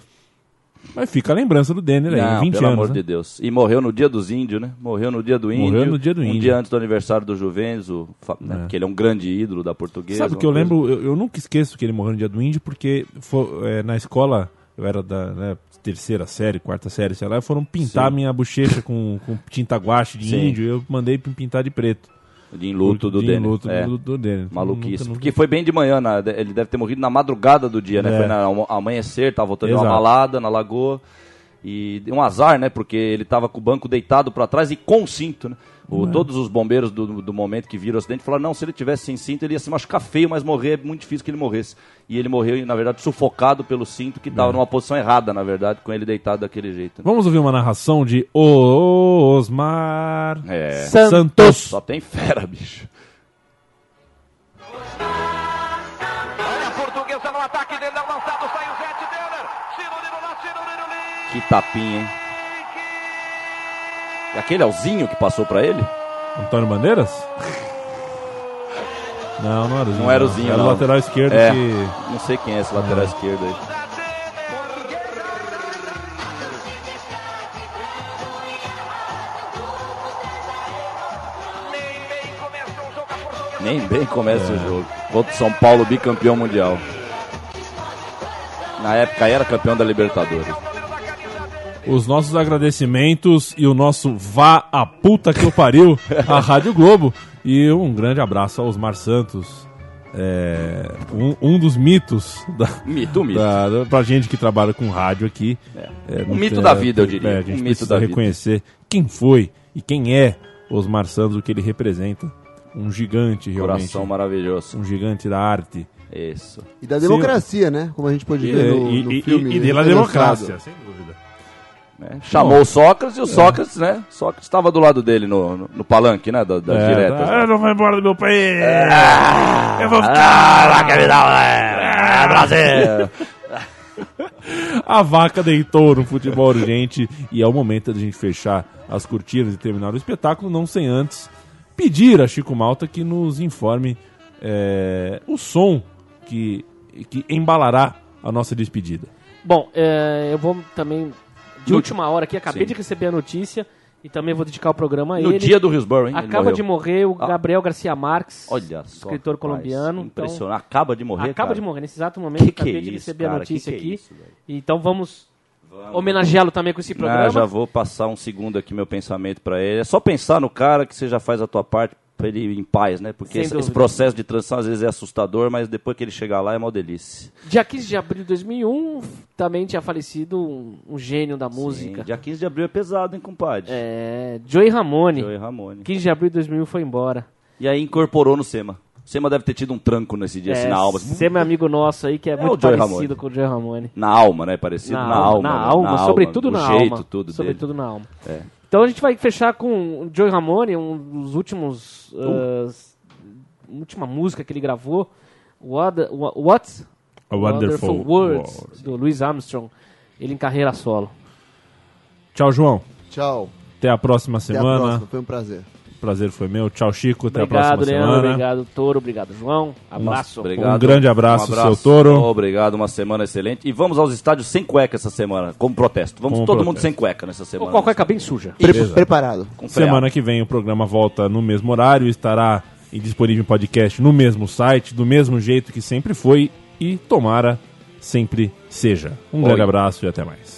Mas fica a lembrança do Denner aí, Não, 20 pelo anos. amor né? de Deus. E morreu no dia dos índios, né? Morreu no dia do índio. Morreu no dia do um índio. dia antes do aniversário do Juventus, o fa- né, É. porque ele é um grande ídolo da portuguesa. Sabe o que eu coisa- lembro? Eu, eu nunca esqueço que ele morreu no dia do índio, porque fo- é, na escola, eu era da né, terceira série, quarta série, sei lá, foram pintar Sim. minha bochecha com, com tinta guache de Sim. índio, e eu mandei pintar de preto. De luto do de Denner. luto é. do, do Denner. Maluquice. Nunca- nunca- Porque foi bem de manhã, na- ele deve ter morrido na madrugada do dia, né? É. Foi na amanhecer, tava voltando de uma Exato. malada na lagoa. E deu um azar, né? Porque ele tava com o banco deitado pra trás e com cinto, né? O, É. Todos os bombeiros do, do momento que viram o acidente falaram: não, se ele tivesse sem cinto, ele ia se machucar feio, mas morrer é muito difícil que ele morresse. E ele morreu, na verdade, sufocado pelo cinto, que É. tava numa posição errada, na verdade, com ele deitado daquele jeito. né? Vamos ouvir uma narração de Osmar É. Santos. Só tem fera, bicho. Olha a portuguesa no ataque dele, lançado, sai o Denner. Que tapinha, hein? Aquele Alzinho que passou pra ele? Antônio Bandeiras? Não, não era o Zinho. Não era o Zinho, Era o não. lateral esquerdo É. que... Não sei quem é esse lateral esquerdo aí. Nem bem começa o jogo. O São Paulo, bicampeão mundial. Na época era campeão da Libertadores. Os nossos agradecimentos e o nosso vá a puta que eu pariu à Rádio Globo. E um grande abraço ao Osmar Santos, é, um, um dos mitos da, Mito, mito. da, da- pra gente que trabalha com rádio aqui. É, Um não mito da vida, eu diria. é, a gente Um mito precisa da vida. reconhecer quem foi e quem é Osmar Santos, o que ele representa. Um gigante, realmente. Coração maravilhoso. Um gigante da arte. Isso. E da democracia, né? Como a gente pôde E, ver no, e- no e- filme. e- e pela ilustrado. democracia, sem dúvida. Né? Chamou o Sócrates e o Sócrates, né? Sócrates estava do lado dele no, no, no palanque, né? Da, das É, diretas. tá, né? eu não vou embora do meu país. Ah, eu vou ficar. É, Brasil! A vaca deitou no futebol urgente e é o momento da gente fechar as cortinas e terminar o espetáculo, não sem antes pedir a Chico Malta que nos informe é, o som que, que embalará a nossa despedida. Bom, é, eu vou também, de No- última hora aqui, acabei Sim. de receber a notícia e também vou dedicar o programa a No ele. dia do Hillsborough, hein? Acaba de morrer o Ah. Gabriel Garcia Marques, Olha só. escritor rapaz, colombiano. então, Impressionante. Acaba de morrer, acaba cara. de morrer nesse exato momento. Que que acabei é de isso, receber a cara? notícia Que que é aqui. isso, velho? então vamos homenageá-lo também com esse programa. Ah, já vou passar um segundo aqui meu pensamento pra ele. É só pensar no cara que você já faz a tua parte pra ele ir em paz, né? Porque esse, esse processo de transição às vezes é assustador, mas depois que ele chegar lá é uma delícia. Dia 15 de abril de 2001, também tinha falecido um, um gênio da música. Sim, dia 15 de abril é pesado, hein, compadre? É, Joey Ramone. Joey Ramone. 15 de abril de 2001 foi embora. E aí incorporou no SEMA. O SEMA deve ter tido um tranco nesse dia, assim, na alma. assim, Você é amigo nosso aí, que é, É muito parecido Ramone. com o Joey Ramone. Na alma, né? Parecido na, alma. na alma, Na sobretudo o na jeito, alma. tudo dele. sobretudo na alma. É. Então a gente vai fechar com o Joey Ramone, um dos últimos. Uh. ah, última música que ele gravou. What, what A Wonderful Words, World. do Louis Armstrong. Ele em carreira solo. Tchau, João. Tchau. Até a próxima Até a semana. próxima. Foi um prazer. Prazer foi meu. Tchau, Chico. Até a Obrigado, próxima Leandro. semana. Obrigado, Toro. Obrigado, João. Abraço. Obrigado. Um grande abraço, seu Toro. Obrigado, uma semana excelente. E vamos aos estádios sem cueca essa semana, como protesto. Vamos Como todo protesto. mundo sem cueca nessa semana. com a cueca bem suja. Pre- Exato. preparado. Com. Semana que vem o programa volta no mesmo horário, estará disponível em podcast no mesmo site, do mesmo jeito que sempre foi e tomara sempre seja. Um Oi. grande abraço e até mais.